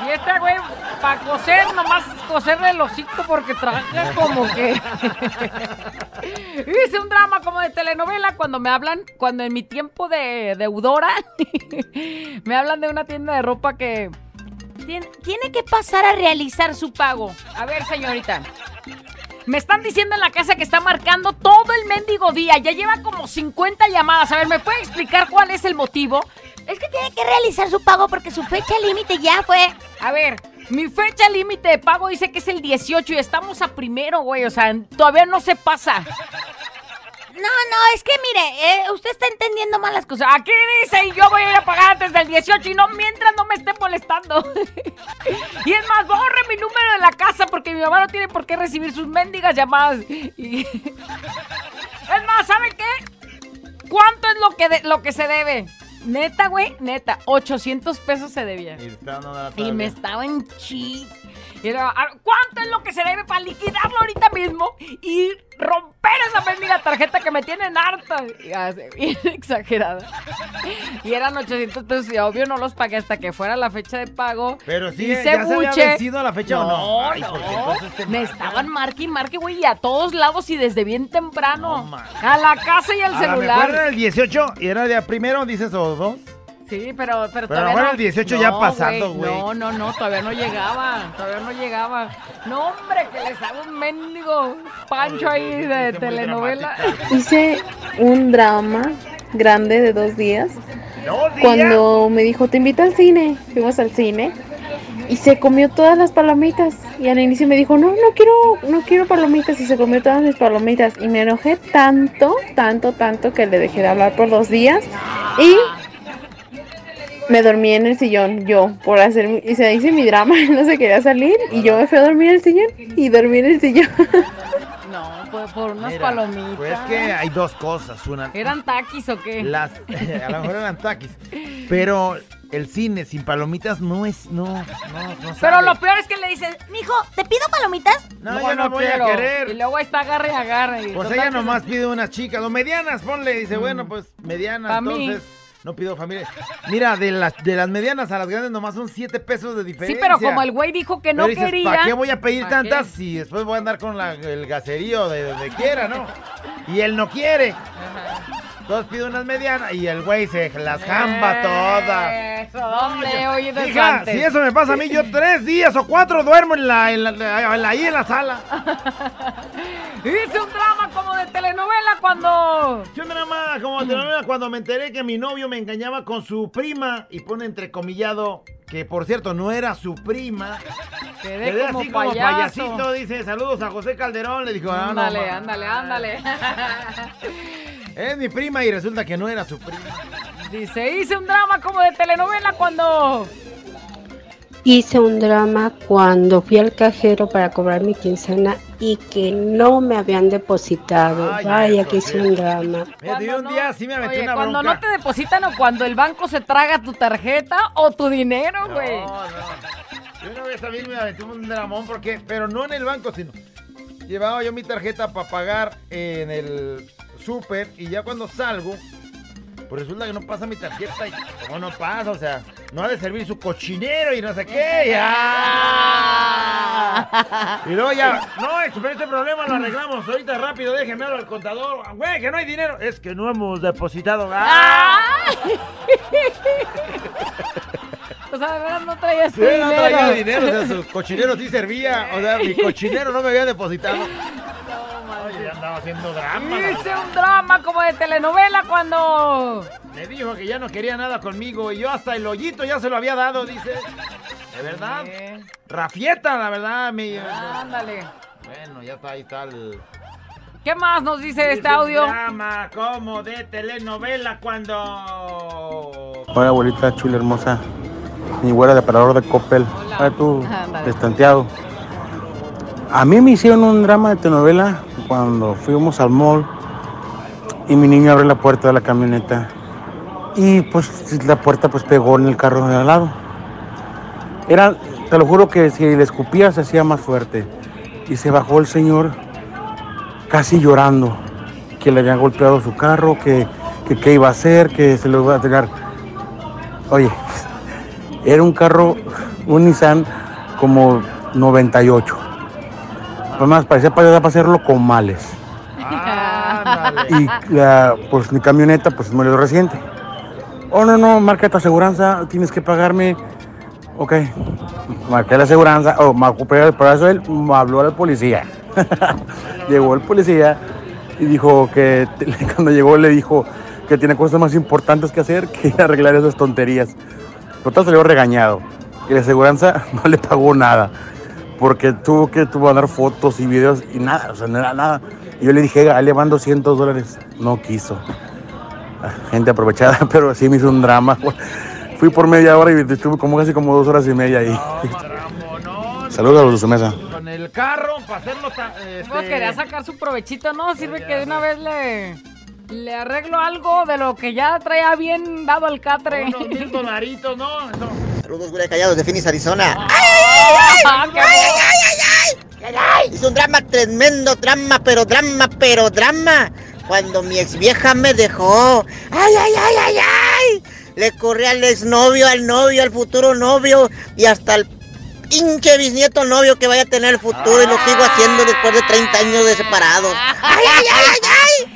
Y este güey, para coser, nomás coserle el hocico porque trabaja como que. *laughs* Hice un drama como de telenovela cuando me hablan, cuando en mi tiempo de deudora, *laughs* me hablan de una tienda de ropa que tien- tiene que pasar a realizar su pago. A ver, señorita. Me están diciendo en la casa que está marcando todo el mendigo día. Ya lleva como 50 llamadas. A ver, ¿me puede explicar cuál es el motivo? Es que tiene que realizar su pago porque su fecha límite ya fue. A ver, mi fecha límite de pago dice que es el 18 y estamos a primero, güey. O sea, todavía no se pasa. No, no, es que mire, eh, usted está entendiendo mal las cosas. Aquí dice y yo voy a ir a pagar antes del 18 y no mientras no me esté molestando. *laughs* y es más, borre mi número de la casa porque mi mamá no tiene por qué recibir sus mendigas llamadas. *laughs* Y- es más, ¿sabe qué? ¿Cuánto es lo que, de- lo que se debe? Neta, güey, neta, 800 pesos se debía. Y, Y me tabla. estaban chi. Era, "Ah, ¿Cuánto es lo que se debe para liquidarlo ahorita mismo y romper esa mendiga tarjeta que me tienen harta? *laughs* Bien exagerada. Y eran 800 pesos y obvio no los pagué hasta que fuera la fecha de pago. Pero sí, Hice ¿ya se había buche. vencido la fecha o no? Ay, te Me estaban marque y marque, güey, y a todos lados y desde bien temprano. a la casa y al A celular. era el 18 y era de primero, dices, o dos. Sí, pero, pero, Pero todavía ahora no. el 18 ya pasando, güey. No, no, no, todavía no llegaba. Todavía no llegaba. No, hombre, que les hago un mendigo pancho ahí de telenovela. Hice un drama grande de dos días. Cuando me dijo, te invito al cine. Fuimos al cine. Y se comió todas las palomitas. Y al inicio me dijo, no, no quiero, no quiero palomitas. Y se comió todas mis palomitas. Y me enojé tanto, tanto, tanto que le dejé de hablar por dos días. Y me dormí en el sillón, yo, por hacer, mi- y se hice mi drama, él *laughs* no se quería salir y yo me fui a dormir en el sillón y dormí en el sillón. *laughs* No, por, por unas Mira, palomitas. Pues es que hay dos cosas. Una, ¿Eran taquis o qué? las, *laughs* a lo mejor eran taquis. Pero el cine sin palomitas no es, no, no, no Pero lo peor es que le dicen, mijo, ¿te pido palomitas? No, yo no voy a querer. Y luego ahí está agarre y agarre. Pues ella nomás pide unas chicas, o medianas, ponle. Dice, bueno, pues medianas, Pa' mí. No pido familia. Mira, de las, de las medianas a las grandes nomás son 7 pesos de Sí, diferencia. pero como el güey dijo que no dices, quería. ¿Para qué voy a pedir ¿pa' tantas qué? si después voy a andar con la- el gacerío de donde quiera, no? Y él no quiere. Entonces pide unas medianas y el güey se las jamba todas. Eso, ¿dónde? Oye, desde Hija, antes. si eso me pasa a mí, yo tres días o cuatro duermo en la, en la- en la- ahí en la sala. *laughs* Un telenovela cuando. Hice un drama como de telenovela cuando me enteré que mi novio me engañaba con su prima y pone entrecomillado que por cierto no era su prima. Quedé Quedé como así como payaso. payasito, dice, saludos a José Calderón, le dijo, ah, no, Ándale, ándale, ándale. *laughs* es mi prima y resulta que no era su prima. Dice, hice un drama como de telenovela cuando. Hice un drama cuando fui al cajero para cobrar mi quincena y que no me habían depositado. Ay, Vaya eso que hice un drama. Te digo, un día sí me Oye, una cuando no te depositan o cuando el banco se traga tu tarjeta o tu dinero, güey. No, no. Yo una vez también me aventé un dramón porque, pero no en el banco, sino llevaba yo mi tarjeta para pagar en el súper y ya cuando salgo, pues resulta que no pasa mi tarjeta y como no pasa, o sea, no ha de servir su cochinero y no sé qué, ya. Y luego ya, no, este, pero este problema lo arreglamos ahorita rápido, déjeme hablar al contador, güey, que no hay dinero, es que no hemos depositado. ¡Ah! *laughs* O sea, de verdad no traías Sí, tu no dinero. traía dinero, o sea, su cochinero sí servía, o sea, mi cochinero no me había depositado. *laughs* Oye, ya andaba haciendo drama. Hice un drama como de telenovela cuando. Me dijo que ya no quería nada conmigo y yo hasta el hoyito ya se lo había dado, dice. ¿De verdad? Rafieta, la verdad. Me... Ándale. Bueno, ya está, ahí está el... ¿Qué más nos dice este Dice un audio? drama como de telenovela cuando... Hola, abuelita chula hermosa. Mi güera de parador de Coppel. Hola, tú, Ándale. estanteado. A mí me hicieron un drama de telenovela cuando fuimos al mall y mi niño abre la puerta de la camioneta y pues la puerta pues pegó en el carro de al lado. Era, te lo juro que si le escupía se hacía más fuerte y se bajó el señor casi llorando que le habían golpeado su carro, que qué iba a hacer, que se lo iba a tirar. Oye, *laughs* era un carro, un Nissan como 98. Además, parecía para hacerlo con males. Y la, pues mi camioneta, pues murió reciente. Oh, no, no, marca tu aseguranza, tienes que pagarme. Ok, marqué la aseguranza, o me ocupé por eso él me habló al policía. *laughs* llegó el policía y dijo que *laughs* cuando llegó le dijo que tiene cosas más importantes que hacer que ir *laughs* a arreglar esas tonterías. Total salió regañado y la aseguranza no le pagó nada porque tuvo que tuvo mandar fotos y videos y nada, o sea, no era nada. Y yo le dije, ahí le van 200 dólares. No quiso. Ah, Gente aprovechada, *laughs* pero sí me hizo un drama. Fui por media hora y estuve como casi como dos horas y media ahí. Saludos a los de su mesa. Con el carro, para hacerlo tan... este, Pues quería sacar su provechito, ¿no? Sirve que de una vez le, le arreglo algo de lo que ya traía bien dado al catre. Unos mil dolaritos, ¿no? Eso. Saludos, güey, callados de Phoenix, Arizona. Ah, qué Hizo un drama tremendo, drama, pero drama, pero drama. Cuando mi ex vieja me dejó. ¡Ay, ay, ay, ay, ay! Le corrí al exnovio, al novio, al futuro novio y hasta el pinche bisnieto novio que vaya a tener el futuro y lo sigo haciendo después de 30 años de separados. *laughs* ¡Ay, ay, ay, ay,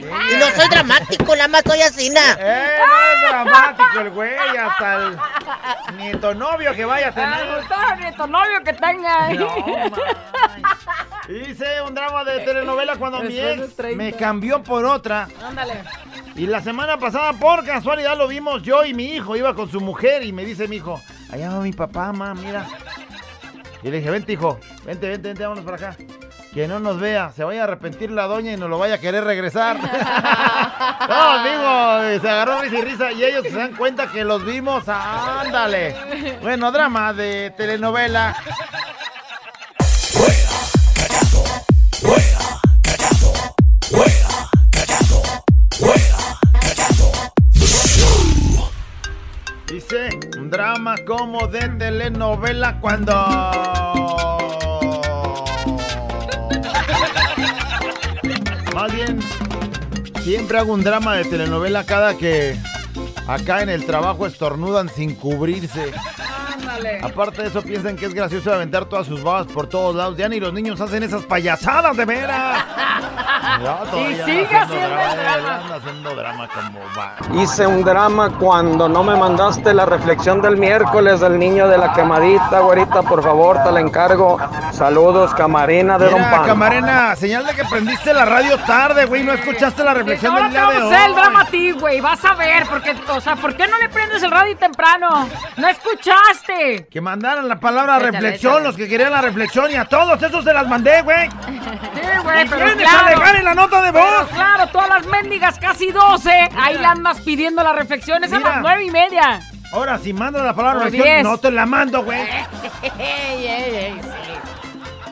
ay! Y no soy dramático, nada más soy asina. Eh, no es dramático el güey, hasta el nieto novio que vaya a tener. Ah, nieto novio que tenga. No, Hice un drama de telenovela cuando mi Después ex 30. me cambió por otra. Ándale. Y la semana pasada, por casualidad, lo vimos yo y mi hijo. Iba con su mujer y me dice mi hijo, allá va mi papá, mamá, mira. Y le dije, vente, hijo, vente, vente, vente, vámonos para acá. Que no nos vea, se vaya a arrepentir la doña y nos lo vaya a querer regresar. *laughs* no, amigo, se agarró risa y risa y ellos se dan cuenta que los vimos. Ándale. Bueno, drama de telenovela. Drama como de telenovela cuando... Más bien, siempre hago un drama de telenovela cada que acá en el trabajo estornudan sin cubrirse. Ándale. Aparte de eso, piensan que es gracioso aventar todas sus babas por todos lados. Ya ni los niños hacen esas payasadas, de veras. Todavía sigue haciendo drama. haciendo drama como va. Hice un drama cuando no me mandaste la reflexión del miércoles del niño de la quemadita, güerita, por favor, te la encargo. Saludos, camarina de Don Mira, Pan. camarena, señal de que prendiste la radio tarde, güey. No escuchaste la reflexión del día de vamos a hacer el hoy. drama a ti, güey. Vas a ver, porque, o sea, ¿por qué no le prendes el radio temprano? No escuchaste. Que mandaran la palabra Échale, reflexión, échale. los que querían la reflexión, y a todos esos se las mandé, güey. Sí, güey, Y pero claro. En la nota de Pero voz. claro, todas las mendigas casi 12, ahí le andas pidiendo la reflexión. Es a Mira. las nueve y media. Ahora, si mandas la palabra reflexión, no te la mando, güey. *laughs*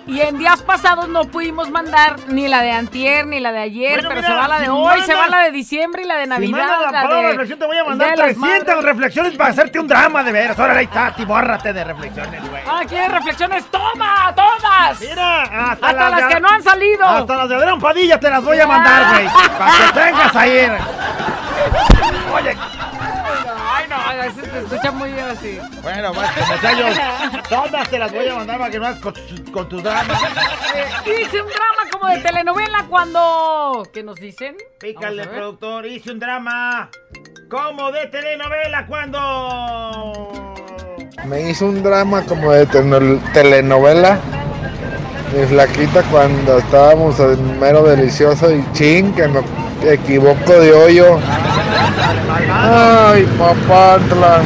Y en días pasados no pudimos mandar ni la de antier ni la de ayer, Bueno, pero mira, se va la de si hoy, se va la de diciembre y la de Si Navidad. mandas la la palabra de- reflexión, te voy a mandar Día de las 300 Madres. reflexiones para hacerte un drama, de veras. Órale, ahí está, bórrate de reflexiones, güey. Ah, ¿quieres reflexiones? ¡Toma! ¡Todas! Mira, hasta, Hasta las de- que no han salido. Hasta las de Adrián Padilla te las voy a mandar, güey. Para que tengas ahí. *laughs* Oye, veces te escucha muy bien así. bueno, más yo, todas te las voy a mandar para que no hagas con, tus- con tus dramas. *laughs* Hice un drama como de telenovela cuando... ¿Qué nos dicen? Pícale, productor, hice un drama como de telenovela cuando... Me hizo un drama como de telenovela. Mi flaquita cuando estábamos en mero delicioso y chin, que me equivoco de hoyo. Ay, papantla.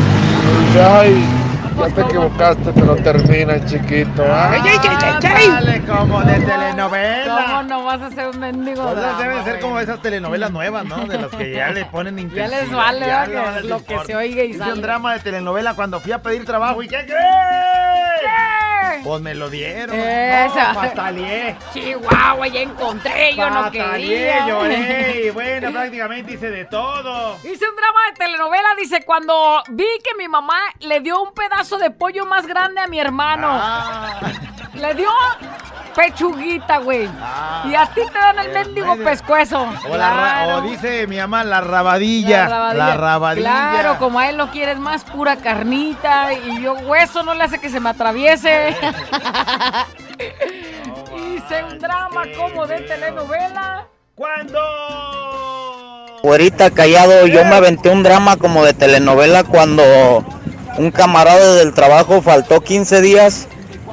Ay, ya te equivocaste, pero termina, chiquito. Ay, ay, ay, ay, ay. Dale, como de telenovela. ¿Cómo no vas a hacer un mendigo esas drama, deben ser güey? como esas telenovelas nuevas, ¿no? De las que ya le ponen Ya intensidad. les vale, ya lo que se oiga y Hice sale. un drama de telenovela cuando fui a pedir trabajo y ¿qué crees? ¿Qué? Pues me lo dieron. Esa. No, pataleé. Chihuahua, ya encontré, yo no quería. lloré. Y bueno, prácticamente hice de todo. Hice un drama de telenovela, dice, cuando vi que mi mamá le dio un pedazo de pollo más grande a mi hermano. Ah. Le dio pechuguita, güey. Y a ti te dan el mendigo medio. pescuezo. O, la ra- Claro. o dice mi mamá, la rabadilla. La rabadilla. Claro, como a él lo quieres más pura carnita y yo hueso no le hace que se me atraviese. *laughs* Hice un drama como de telenovela. ¿Cuándo? Güerita callado, yo me aventé un drama como de telenovela cuando un camarada del trabajo faltó 15 días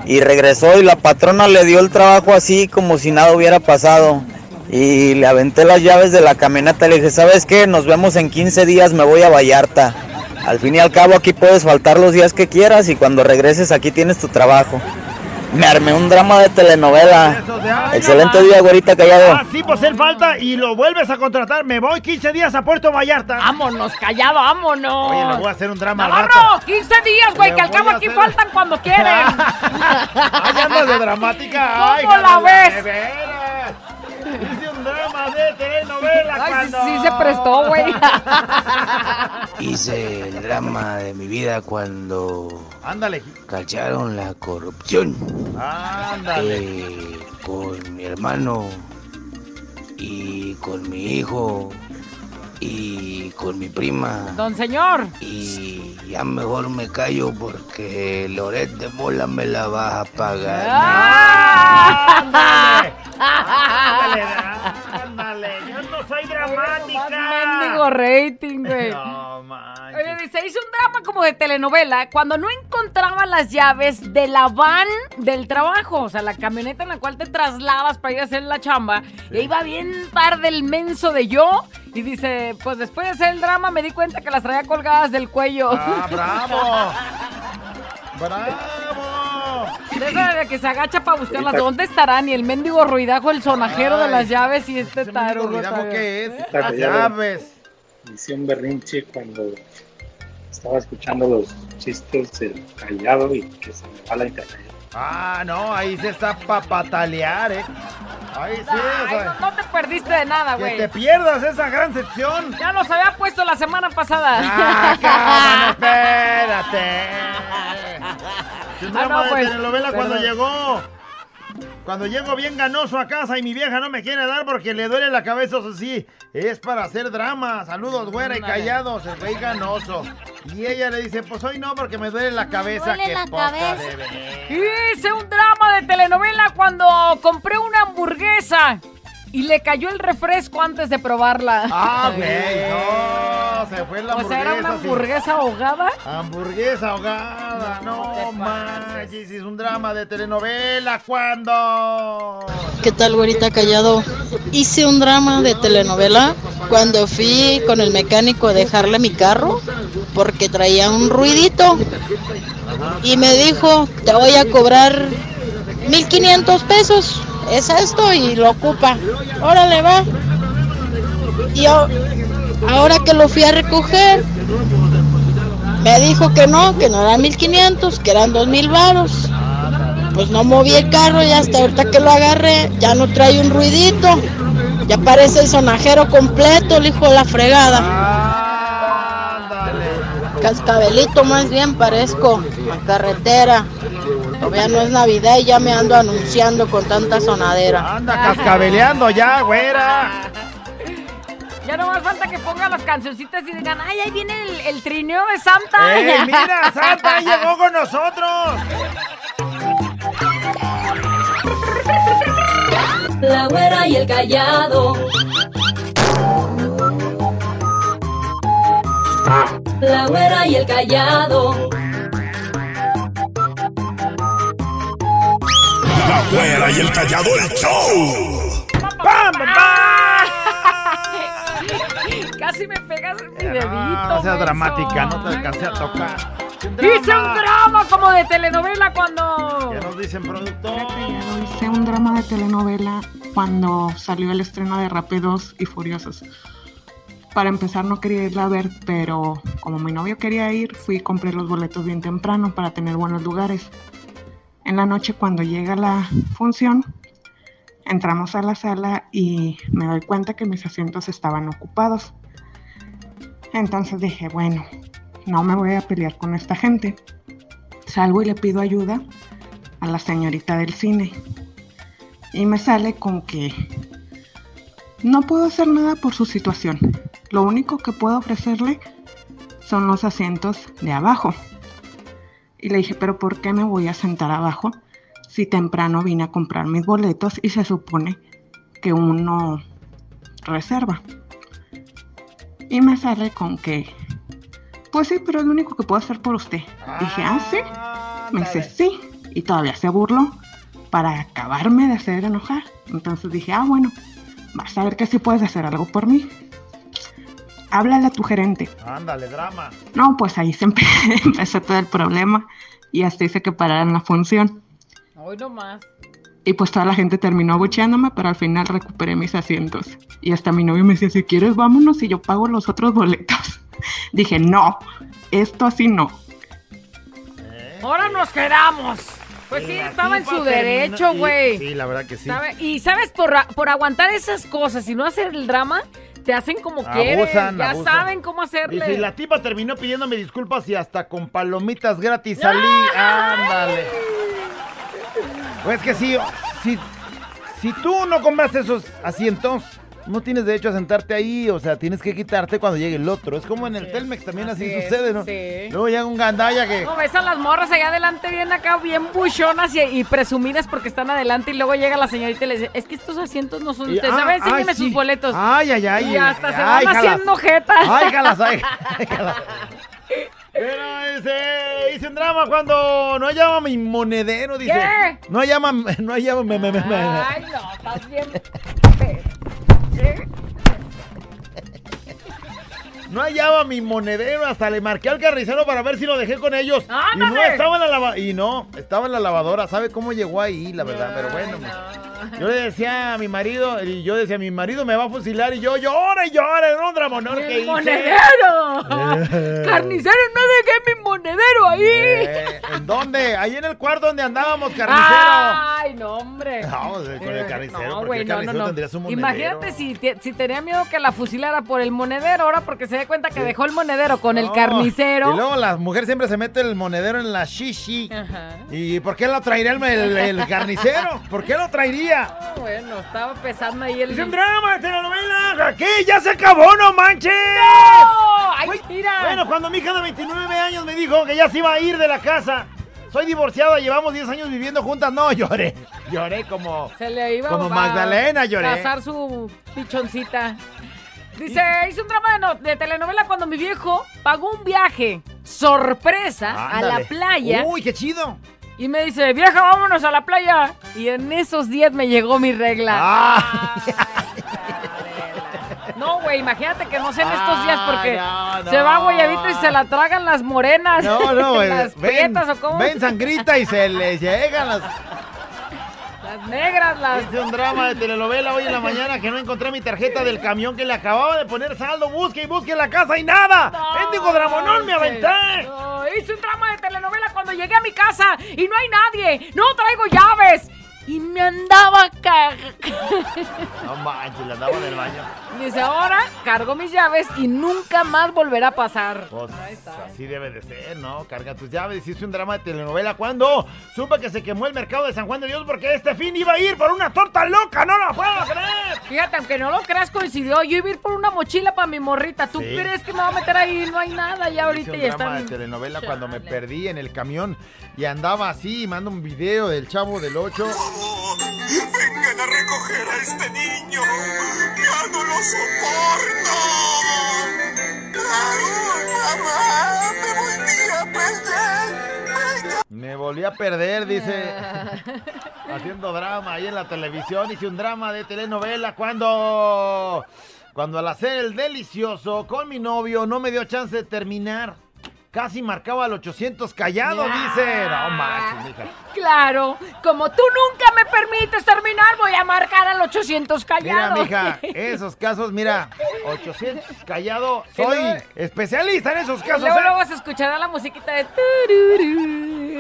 y regresó y la patrona le dio el trabajo así como si nada hubiera pasado. Y le aventé las llaves de la camioneta y le dije, ¿sabes qué? Nos vemos en 15 días, me voy a Vallarta. Al fin y al cabo aquí puedes faltar los días que quieras y cuando regreses aquí tienes tu trabajo. Me armé un drama de telenovela. Excelente día, güerita callado. Ah, sí, pues él falta y lo vuelves a contratar. Me voy 15 días a Puerto Vallarta. Vámonos, callado, vámonos. Oye, le voy a hacer un drama al Navarro, rato. 15 días, güey, que al cabo aquí hacer- faltan cuando quieren. *laughs* Ay, andas de dramática. Ay, ¿Cómo la Carla, ves? de veras. Hice un drama de telenovela Ay, sí, cuando... sí se prestó, güey. *laughs* Hice el drama de mi vida cuando Ándale. cacharon la corrupción Ándale. eh, con mi hermano y con mi hijo y con mi prima. Don señor. Y ya mejor me callo porque Loret de Mola me la vas a pagar. Ándale. Ándale, ándale. Yo no soy dramática. Mendigo rating, güey. No, manches. Oye, dice, hice un drama como de telenovela cuando no encontraba las llaves de la van del trabajo, o sea, la camioneta en la cual te trasladas para ir a hacer la chamba. Y iba bien tarde el menso de yo. Y dice, pues después de hacer el drama me di cuenta que las traía colgadas del cuello. Ah, *laughs* bravo. ¡Bravo! De esa de que se agacha para buscarlas. ¿Dónde estarán? Y el mendigo ruidajo, el sonajero de Ay, las llaves y este tarugo. ruidajo qué es? ¿Eh? Las llaves. Hice un berrinche cuando estaba escuchando los chistes del callado y que se me va la internet. Ah, no, ahí se está para patalear, ¿eh? Ay, sí, Ay, o sea, no, no te perdiste de nada, que güey. te pierdas esa gran sección. Ya los había puesto la semana pasada. Ah, espérate. Ah, no, pues, telenovela cuando llegó. Cuando llego bien ganoso a casa y mi vieja no me quiere dar porque le duele la cabeza, eso sí, es para hacer drama. Saludos, güera y callados, el güey ganoso. Y ella le dice, pues hoy no porque me duele la cabeza. duele que la poca cabeza. Hice un drama de telenovela cuando compré una hamburguesa y le cayó el refresco antes de probarla. Ah, güey, no, se fue la O sea, hamburguesa. era una sí. hamburguesa ahogada. Hamburguesa ahogada, no manches, es un drama de telenovela. ¿Cuándo? ¿Qué tal, güerita callado? Hice un drama de telenovela cuando fui con el mecánico a dejarle mi carro porque traía un ruidito y me dijo, te voy a cobrar 1500 pesos, es esto y lo ocupa. Órale, va. Y yo, ahora que lo fui a recoger, me dijo que no, que no eran 1500, que eran 2000 varos. Pues no moví el carro y hasta ahorita que lo agarré ya no trae un ruidito. Ya parece el sonajero completo, el hijo de la fregada. Cascabelito más bien parezco, la carretera. Todavía no es Navidad y ya me ando anunciando con tanta sonadera. Anda cascabeleando ya, güera. *laughs* Ya no más falta que pongan las cancioncitas y digan, ay, ahí viene el, el trineo de Santa. ¡Eh, *laughs* mira, Santa llegó con nosotros! La güera y el callado. La güera y el callado. La güera y el callado el show. ¡Pam, *laughs* Casi me pegas en mi dedito. No seas dramática, no te alcancé a tocar. Hice un drama como de telenovela cuando. ¿Qué nos dicen, productor? Hice un drama de telenovela cuando salió el estreno de Rápidos y Furiosos. Para empezar no quería irla a ver, pero como mi novio quería ir, fui y compré los boletos bien temprano para tener buenos lugares. En la noche cuando llega la función, entramos a la sala y me doy cuenta que mis asientos estaban ocupados. Entonces dije, bueno, no me voy a pelear con esta gente. Salgo y le pido ayuda a la señorita del cine. Y me sale con que no puedo hacer nada por su situación. Lo único que puedo ofrecerle son los asientos de abajo. Y le dije, pero ¿por qué me voy a sentar abajo si temprano vine a comprar mis boletos y se supone que uno reserva? Y me sale con que, pues sí, pero es lo único que puedo hacer por usted. Dije, ah, sí. Me dice, sí. Y todavía se burló para acabarme de hacer enojar. Entonces dije, ah, bueno, vas a ver que sí puedes hacer algo por mí. Háblale a tu gerente. Ándale, drama. No, pues ahí se empe- *laughs* empezó todo el problema y hasta hice que pararan la función. Hoy nomás. Y pues toda la gente terminó abucheándome, pero al final recuperé mis asientos. Y hasta mi novio me decía, si quieres vámonos y yo pago los otros boletos. *laughs* Dije, no, esto así no. Ahora nos quedamos. Pues sí, La estaba en su derecho, güey. Sí, la verdad que sí. ¿Sabe? Y sabes, por, por aguantar esas cosas y no hacer el drama, te hacen como quieren. Abusan, Ya abusan. saben cómo hacerle. Dice, y la tipa terminó pidiéndome disculpas y hasta con palomitas gratis salí. Ándale. Pues que sí, si, si tú no compraste esos asientos, no tienes derecho a sentarte ahí. O sea, tienes que quitarte cuando llegue el otro. Es como en el Telmex también así, sucede, ¿no? sí. Luego llega un gandalla que... No, ves a las morras allá adelante bien acá, bien buchonas y, y presumidas porque están adelante y luego llega la señorita y le dice, es que estos asientos no son ustedes. ah, a ver, ay, enséñeme sí. sus boletos. Ay, ay, ay. Y hasta se Ay, van jalas. haciendo jeta. Ay, jalas, ay, *laughs* jalas. Pero ese, hice un drama cuando no llama mi monedero, dice. ¿Qué? No llama, no llama, me, me, me. Ay, no, estás bien. *laughs* *laughs* No hallaba mi monedero, hasta le marqué al carnicero para ver si lo dejé con ellos. Y no estaba en la lava y no, estaba en la lavadora. ¿Sabe cómo llegó ahí, la verdad? Pero bueno. Yo le decía a mi marido, y yo decía, mi marido me va a fusilar, y yo llora y llora, un dramonón que ¡El hice. monedero! *laughs* ¡Carnicero, no dejé mi monedero ahí! Eh, ¿En dónde? Ahí en el cuarto donde andábamos, carnicero. ¡Ay, no, hombre! No, con el carnicero, No, porque el no, no, carnicero no. tendría su monedero. Imagínate si, te- si tenía miedo que la fusilara por el monedero, ahora porque se da cuenta que dejó el monedero con el No, carnicero. Y luego la mujer siempre se mete el monedero en la shishi. Ajá. ¿Y por qué lo traería el, el- el carnicero? ¿Por qué lo traería? Ah, bueno, estaba pesando ahí el... Es un drama de telenovela. ¿Qué? ¡Ya se acabó, no manches! ¡No! ¡Ay, mira! Bueno, cuando mi hija de 29 años me dijo que ya se iba a ir de la casa. Soy divorciada, llevamos 10 años viviendo juntas. No, lloré. Lloré como... Se le iba Como a Magdalena, lloré. casar su pichoncita. Dice, hice un drama de, no- de telenovela cuando mi viejo pagó un viaje sorpresa a la playa. Uy, qué chido. Y me dice, vieja, vámonos a la playa. Y en esos días me llegó mi regla. Ah. No, güey, imagínate que no sé en estos días porque Ah, no, se va no. guayabito y se la tragan las morenas. No, no, *laughs* güey. las ven, prietas o cómo. ven sangrita y se les llegan las... Las negras, las... Hice un drama de telenovela hoy en la mañana que no encontré mi tarjeta del camión que le acababa de poner saldo. Busque y busque en la casa y nada. ¡Bendigo dramonón, me aventé! No, hice un drama cuando llegué a mi casa y no hay nadie. No traigo llaves. Y me andaba cagando. *laughs* No manches, le andaba del baño. Dice, ahora cargo mis llaves y nunca más volverá a pasar. Pues así debe de ser, ¿no? Carga tus llaves. Hice un drama de telenovela cuando supe que se quemó el mercado de San Juan de Dios porque este fin iba a ir por una torta loca. ¡No la puedo creer! Fíjate, aunque no lo creas, coincidió. Yo iba a ir por una mochila para mi morrita. ¿Tú Sí. crees que me va a meter ahí? No hay nada ya ahorita Hice ya un drama de telenovela cuando me perdí en el camión y andaba así y mando un video del chavo del 8. Vengan a recoger a este niño. Ya no lo soporto. Mamá, me volví a perder. Me volví a perder, dice. *laughs* Haciendo drama ahí en la televisión. Hice un drama de telenovela cuando. Cuando al hacer el delicioso con mi novio no me dio chance de terminar. Casi marcaba el 800 callado, dice. No manches, mija. Claro, como tú nunca me permites terminar, voy a marcar al 800 Mira, callado. mija, *laughs* esos casos, mira, 800 callado. Y Soy especialista en esos Y casos. luego, ¿eh? luego se escuchará la musiquita de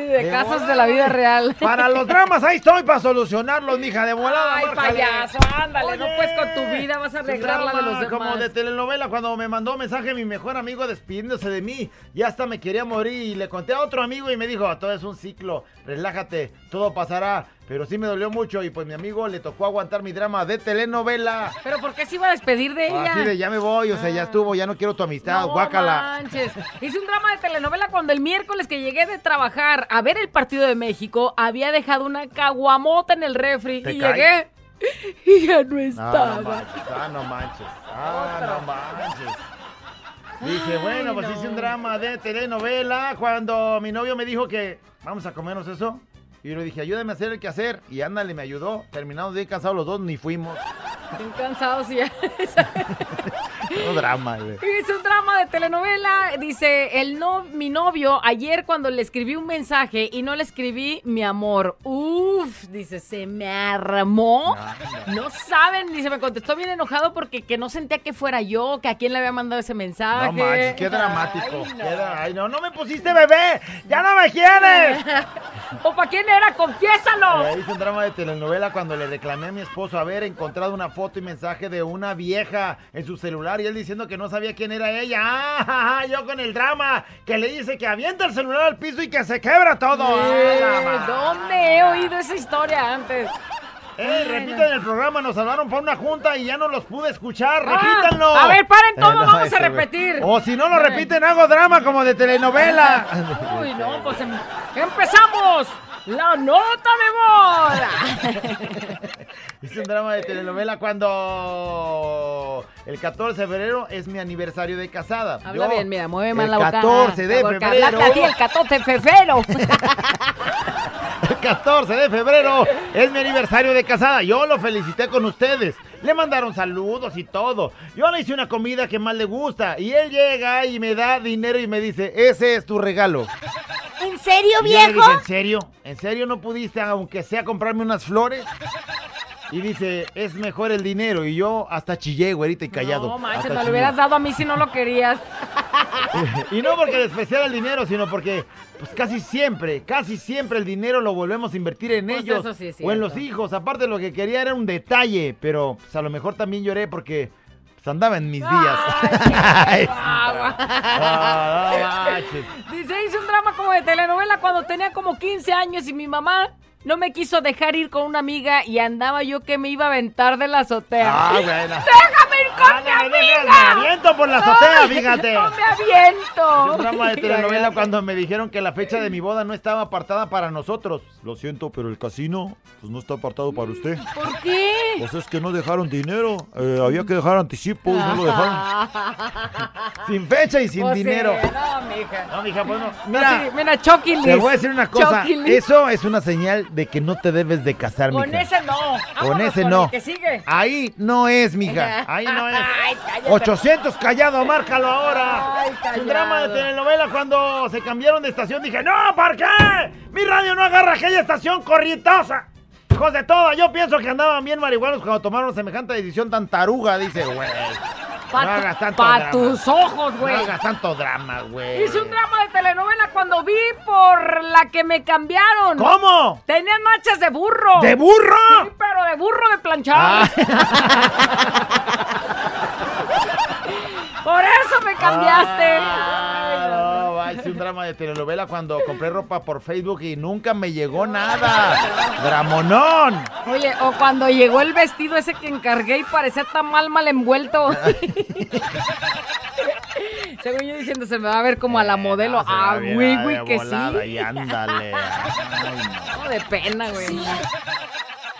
de casos volada. de la vida real. Para los dramas, ahí estoy para solucionarlos, mija, de volada. Ay, márcale. payaso, ándale, no pues con tu vida vas a arreglar la de los demás. Como de telenovela, cuando me mandó mensaje mi mejor amigo despidiéndose de mí. Ya hasta me quería morir y le conté a otro amigo y me dijo, todo es un ciclo, relájate, todo pasará. Pero sí me dolió mucho y pues mi amigo le tocó aguantar mi drama de telenovela. Pero ¿por qué se iba a despedir de ella? Así de ya me voy, o sea, ya estuvo, ya no quiero tu amistad, No guácala. manches. Hice un drama de telenovela cuando el miércoles que llegué de trabajar a ver el partido de México había dejado una caguamota en el refri ¿Te y cae? llegué y ya no No, estaba. no manches, ah, no manches, ah, no manches. Dice, bueno, pues hice un drama de telenovela cuando mi novio me dijo que vamos a comernos eso. Y yo le dije, ayúdame a hacer el quehacer. Y ándale, me ayudó. Terminamos bien cansados los dos, ni fuimos. Estoy cansado, sí. *laughs* No drama, güey. Hice un drama de telenovela. Dice, el no, mi novio, ayer cuando le escribí un mensaje y no le escribí mi amor. Uf, dice, se me armó. No saben, dice, me contestó bien enojado porque que no sentía que fuera yo, que a quién le había mandado ese mensaje. No manches, qué dramático. Ay, Qué dra- Ay, no, no me pusiste bebé. Ya no me quieres. *laughs* ¿O para quién era? ¡Confiésalo! Hice un drama de telenovela cuando le reclamé a mi esposo haber encontrado una foto y mensaje de una vieja en su celular y él diciendo que no sabía quién era ella. Ah, yo con el drama que le dice que avienta el celular al piso y que se quebra todo. Eh, Ah, ¿Dónde he oído esa historia antes? Eh, repiten el programa, nos hablaron para una junta y ya no los pude escuchar. Ah, Repítanlo. a ver, paren todo, Eh, no, vamos a repetir. O si no lo repiten, hago drama como de telenovela. *laughs* Uy, no, pues em- empezamos. La nota de moda. *laughs* Hice un drama de telenovela cuando el 14 de febrero es mi aniversario de casada. Habla Yo, bien, mira, mueve más el la boca. 14 de febrero. así *laughs* el 14 de febrero. El 14 de febrero es mi aniversario de casada. Yo lo felicité con ustedes. Le mandaron saludos y todo. Yo le hice una comida que más le gusta. Y él llega y me da dinero y me dice, ese es tu regalo. ¿En serio, Y yo le viejo? dije, ¿en serio? ¿En serio no pudiste, aunque sea, comprarme unas flores? Y dice, es mejor el dinero. Y yo hasta chillé, güerita y callado. No manches, me lo hubieras dado a mí si no lo querías. *laughs* y no porque despreciara el dinero, sino porque pues casi siempre, casi siempre el dinero lo volvemos a invertir en Pues ellos sí o en los hijos. Aparte lo que quería era un detalle, pero pues, a lo mejor también lloré porque pues, andaba en mis días. Ay, *laughs* manches. Dice, hice un drama como de telenovela cuando tenía como 15 años y mi mamá no me quiso dejar ir con una amiga y andaba yo que me iba a aventar de la azotea. Ah, bueno. *laughs* ¡Déjame ir con mi me dejas, amiga! me aviento por la azotea, fíjate. ¡No me aviento! Un drama de *laughs* telenovela cuando me dijeron que la fecha de mi boda no estaba apartada para nosotros. Lo siento, pero el casino pues no está apartado para usted. ¿Por qué? Pues es que no dejaron dinero. eh, había que dejar anticipo y no lo dejaron. *laughs* Sin fecha y sin Pues sí, dinero. no, mija. No, mija, pues no. No, Mira, sí, mira, Chucky te voy a decir una cosa. Eso es una señal de que no te debes de casar, Con mija. ese no. Con Vámonos ese con no. el que sigue. Ahí no es, mija. *laughs* Ahí no es. Ay, cállate. 800 callado, márcalo ahora. Ay, Es un drama de telenovela cuando se cambiaron de estación. Dije, no, ¿por qué? Mi radio no agarra aquella estación corrientosa. Hijos de todo, yo pienso que andaban bien marihuanos cuando tomaron semejante decisión tan taruga, dice, güey. Pa' no hagas tanto pa' drama. tus ojos, güey. No hagas tanto drama, güey. Hice un drama de telenovela cuando vi por la que me cambiaron. ¿Cómo? Tenían nachas de burro. ¿De burro? Sí, pero de burro de planchar. Ah. *laughs* por eso me cambiaste. Ah, no, va, hice un drama de telenovela cuando compré ropa por Facebook y nunca me llegó nada. Dramonón. Oye, o cuando llegó el vestido ese que encargué y parecía tan mal mal envuelto. *laughs* Según yo diciendo, se me va a ver como a la modelo. se va ah, güey, güey, que sí. Y ándale. No, de pena, güey.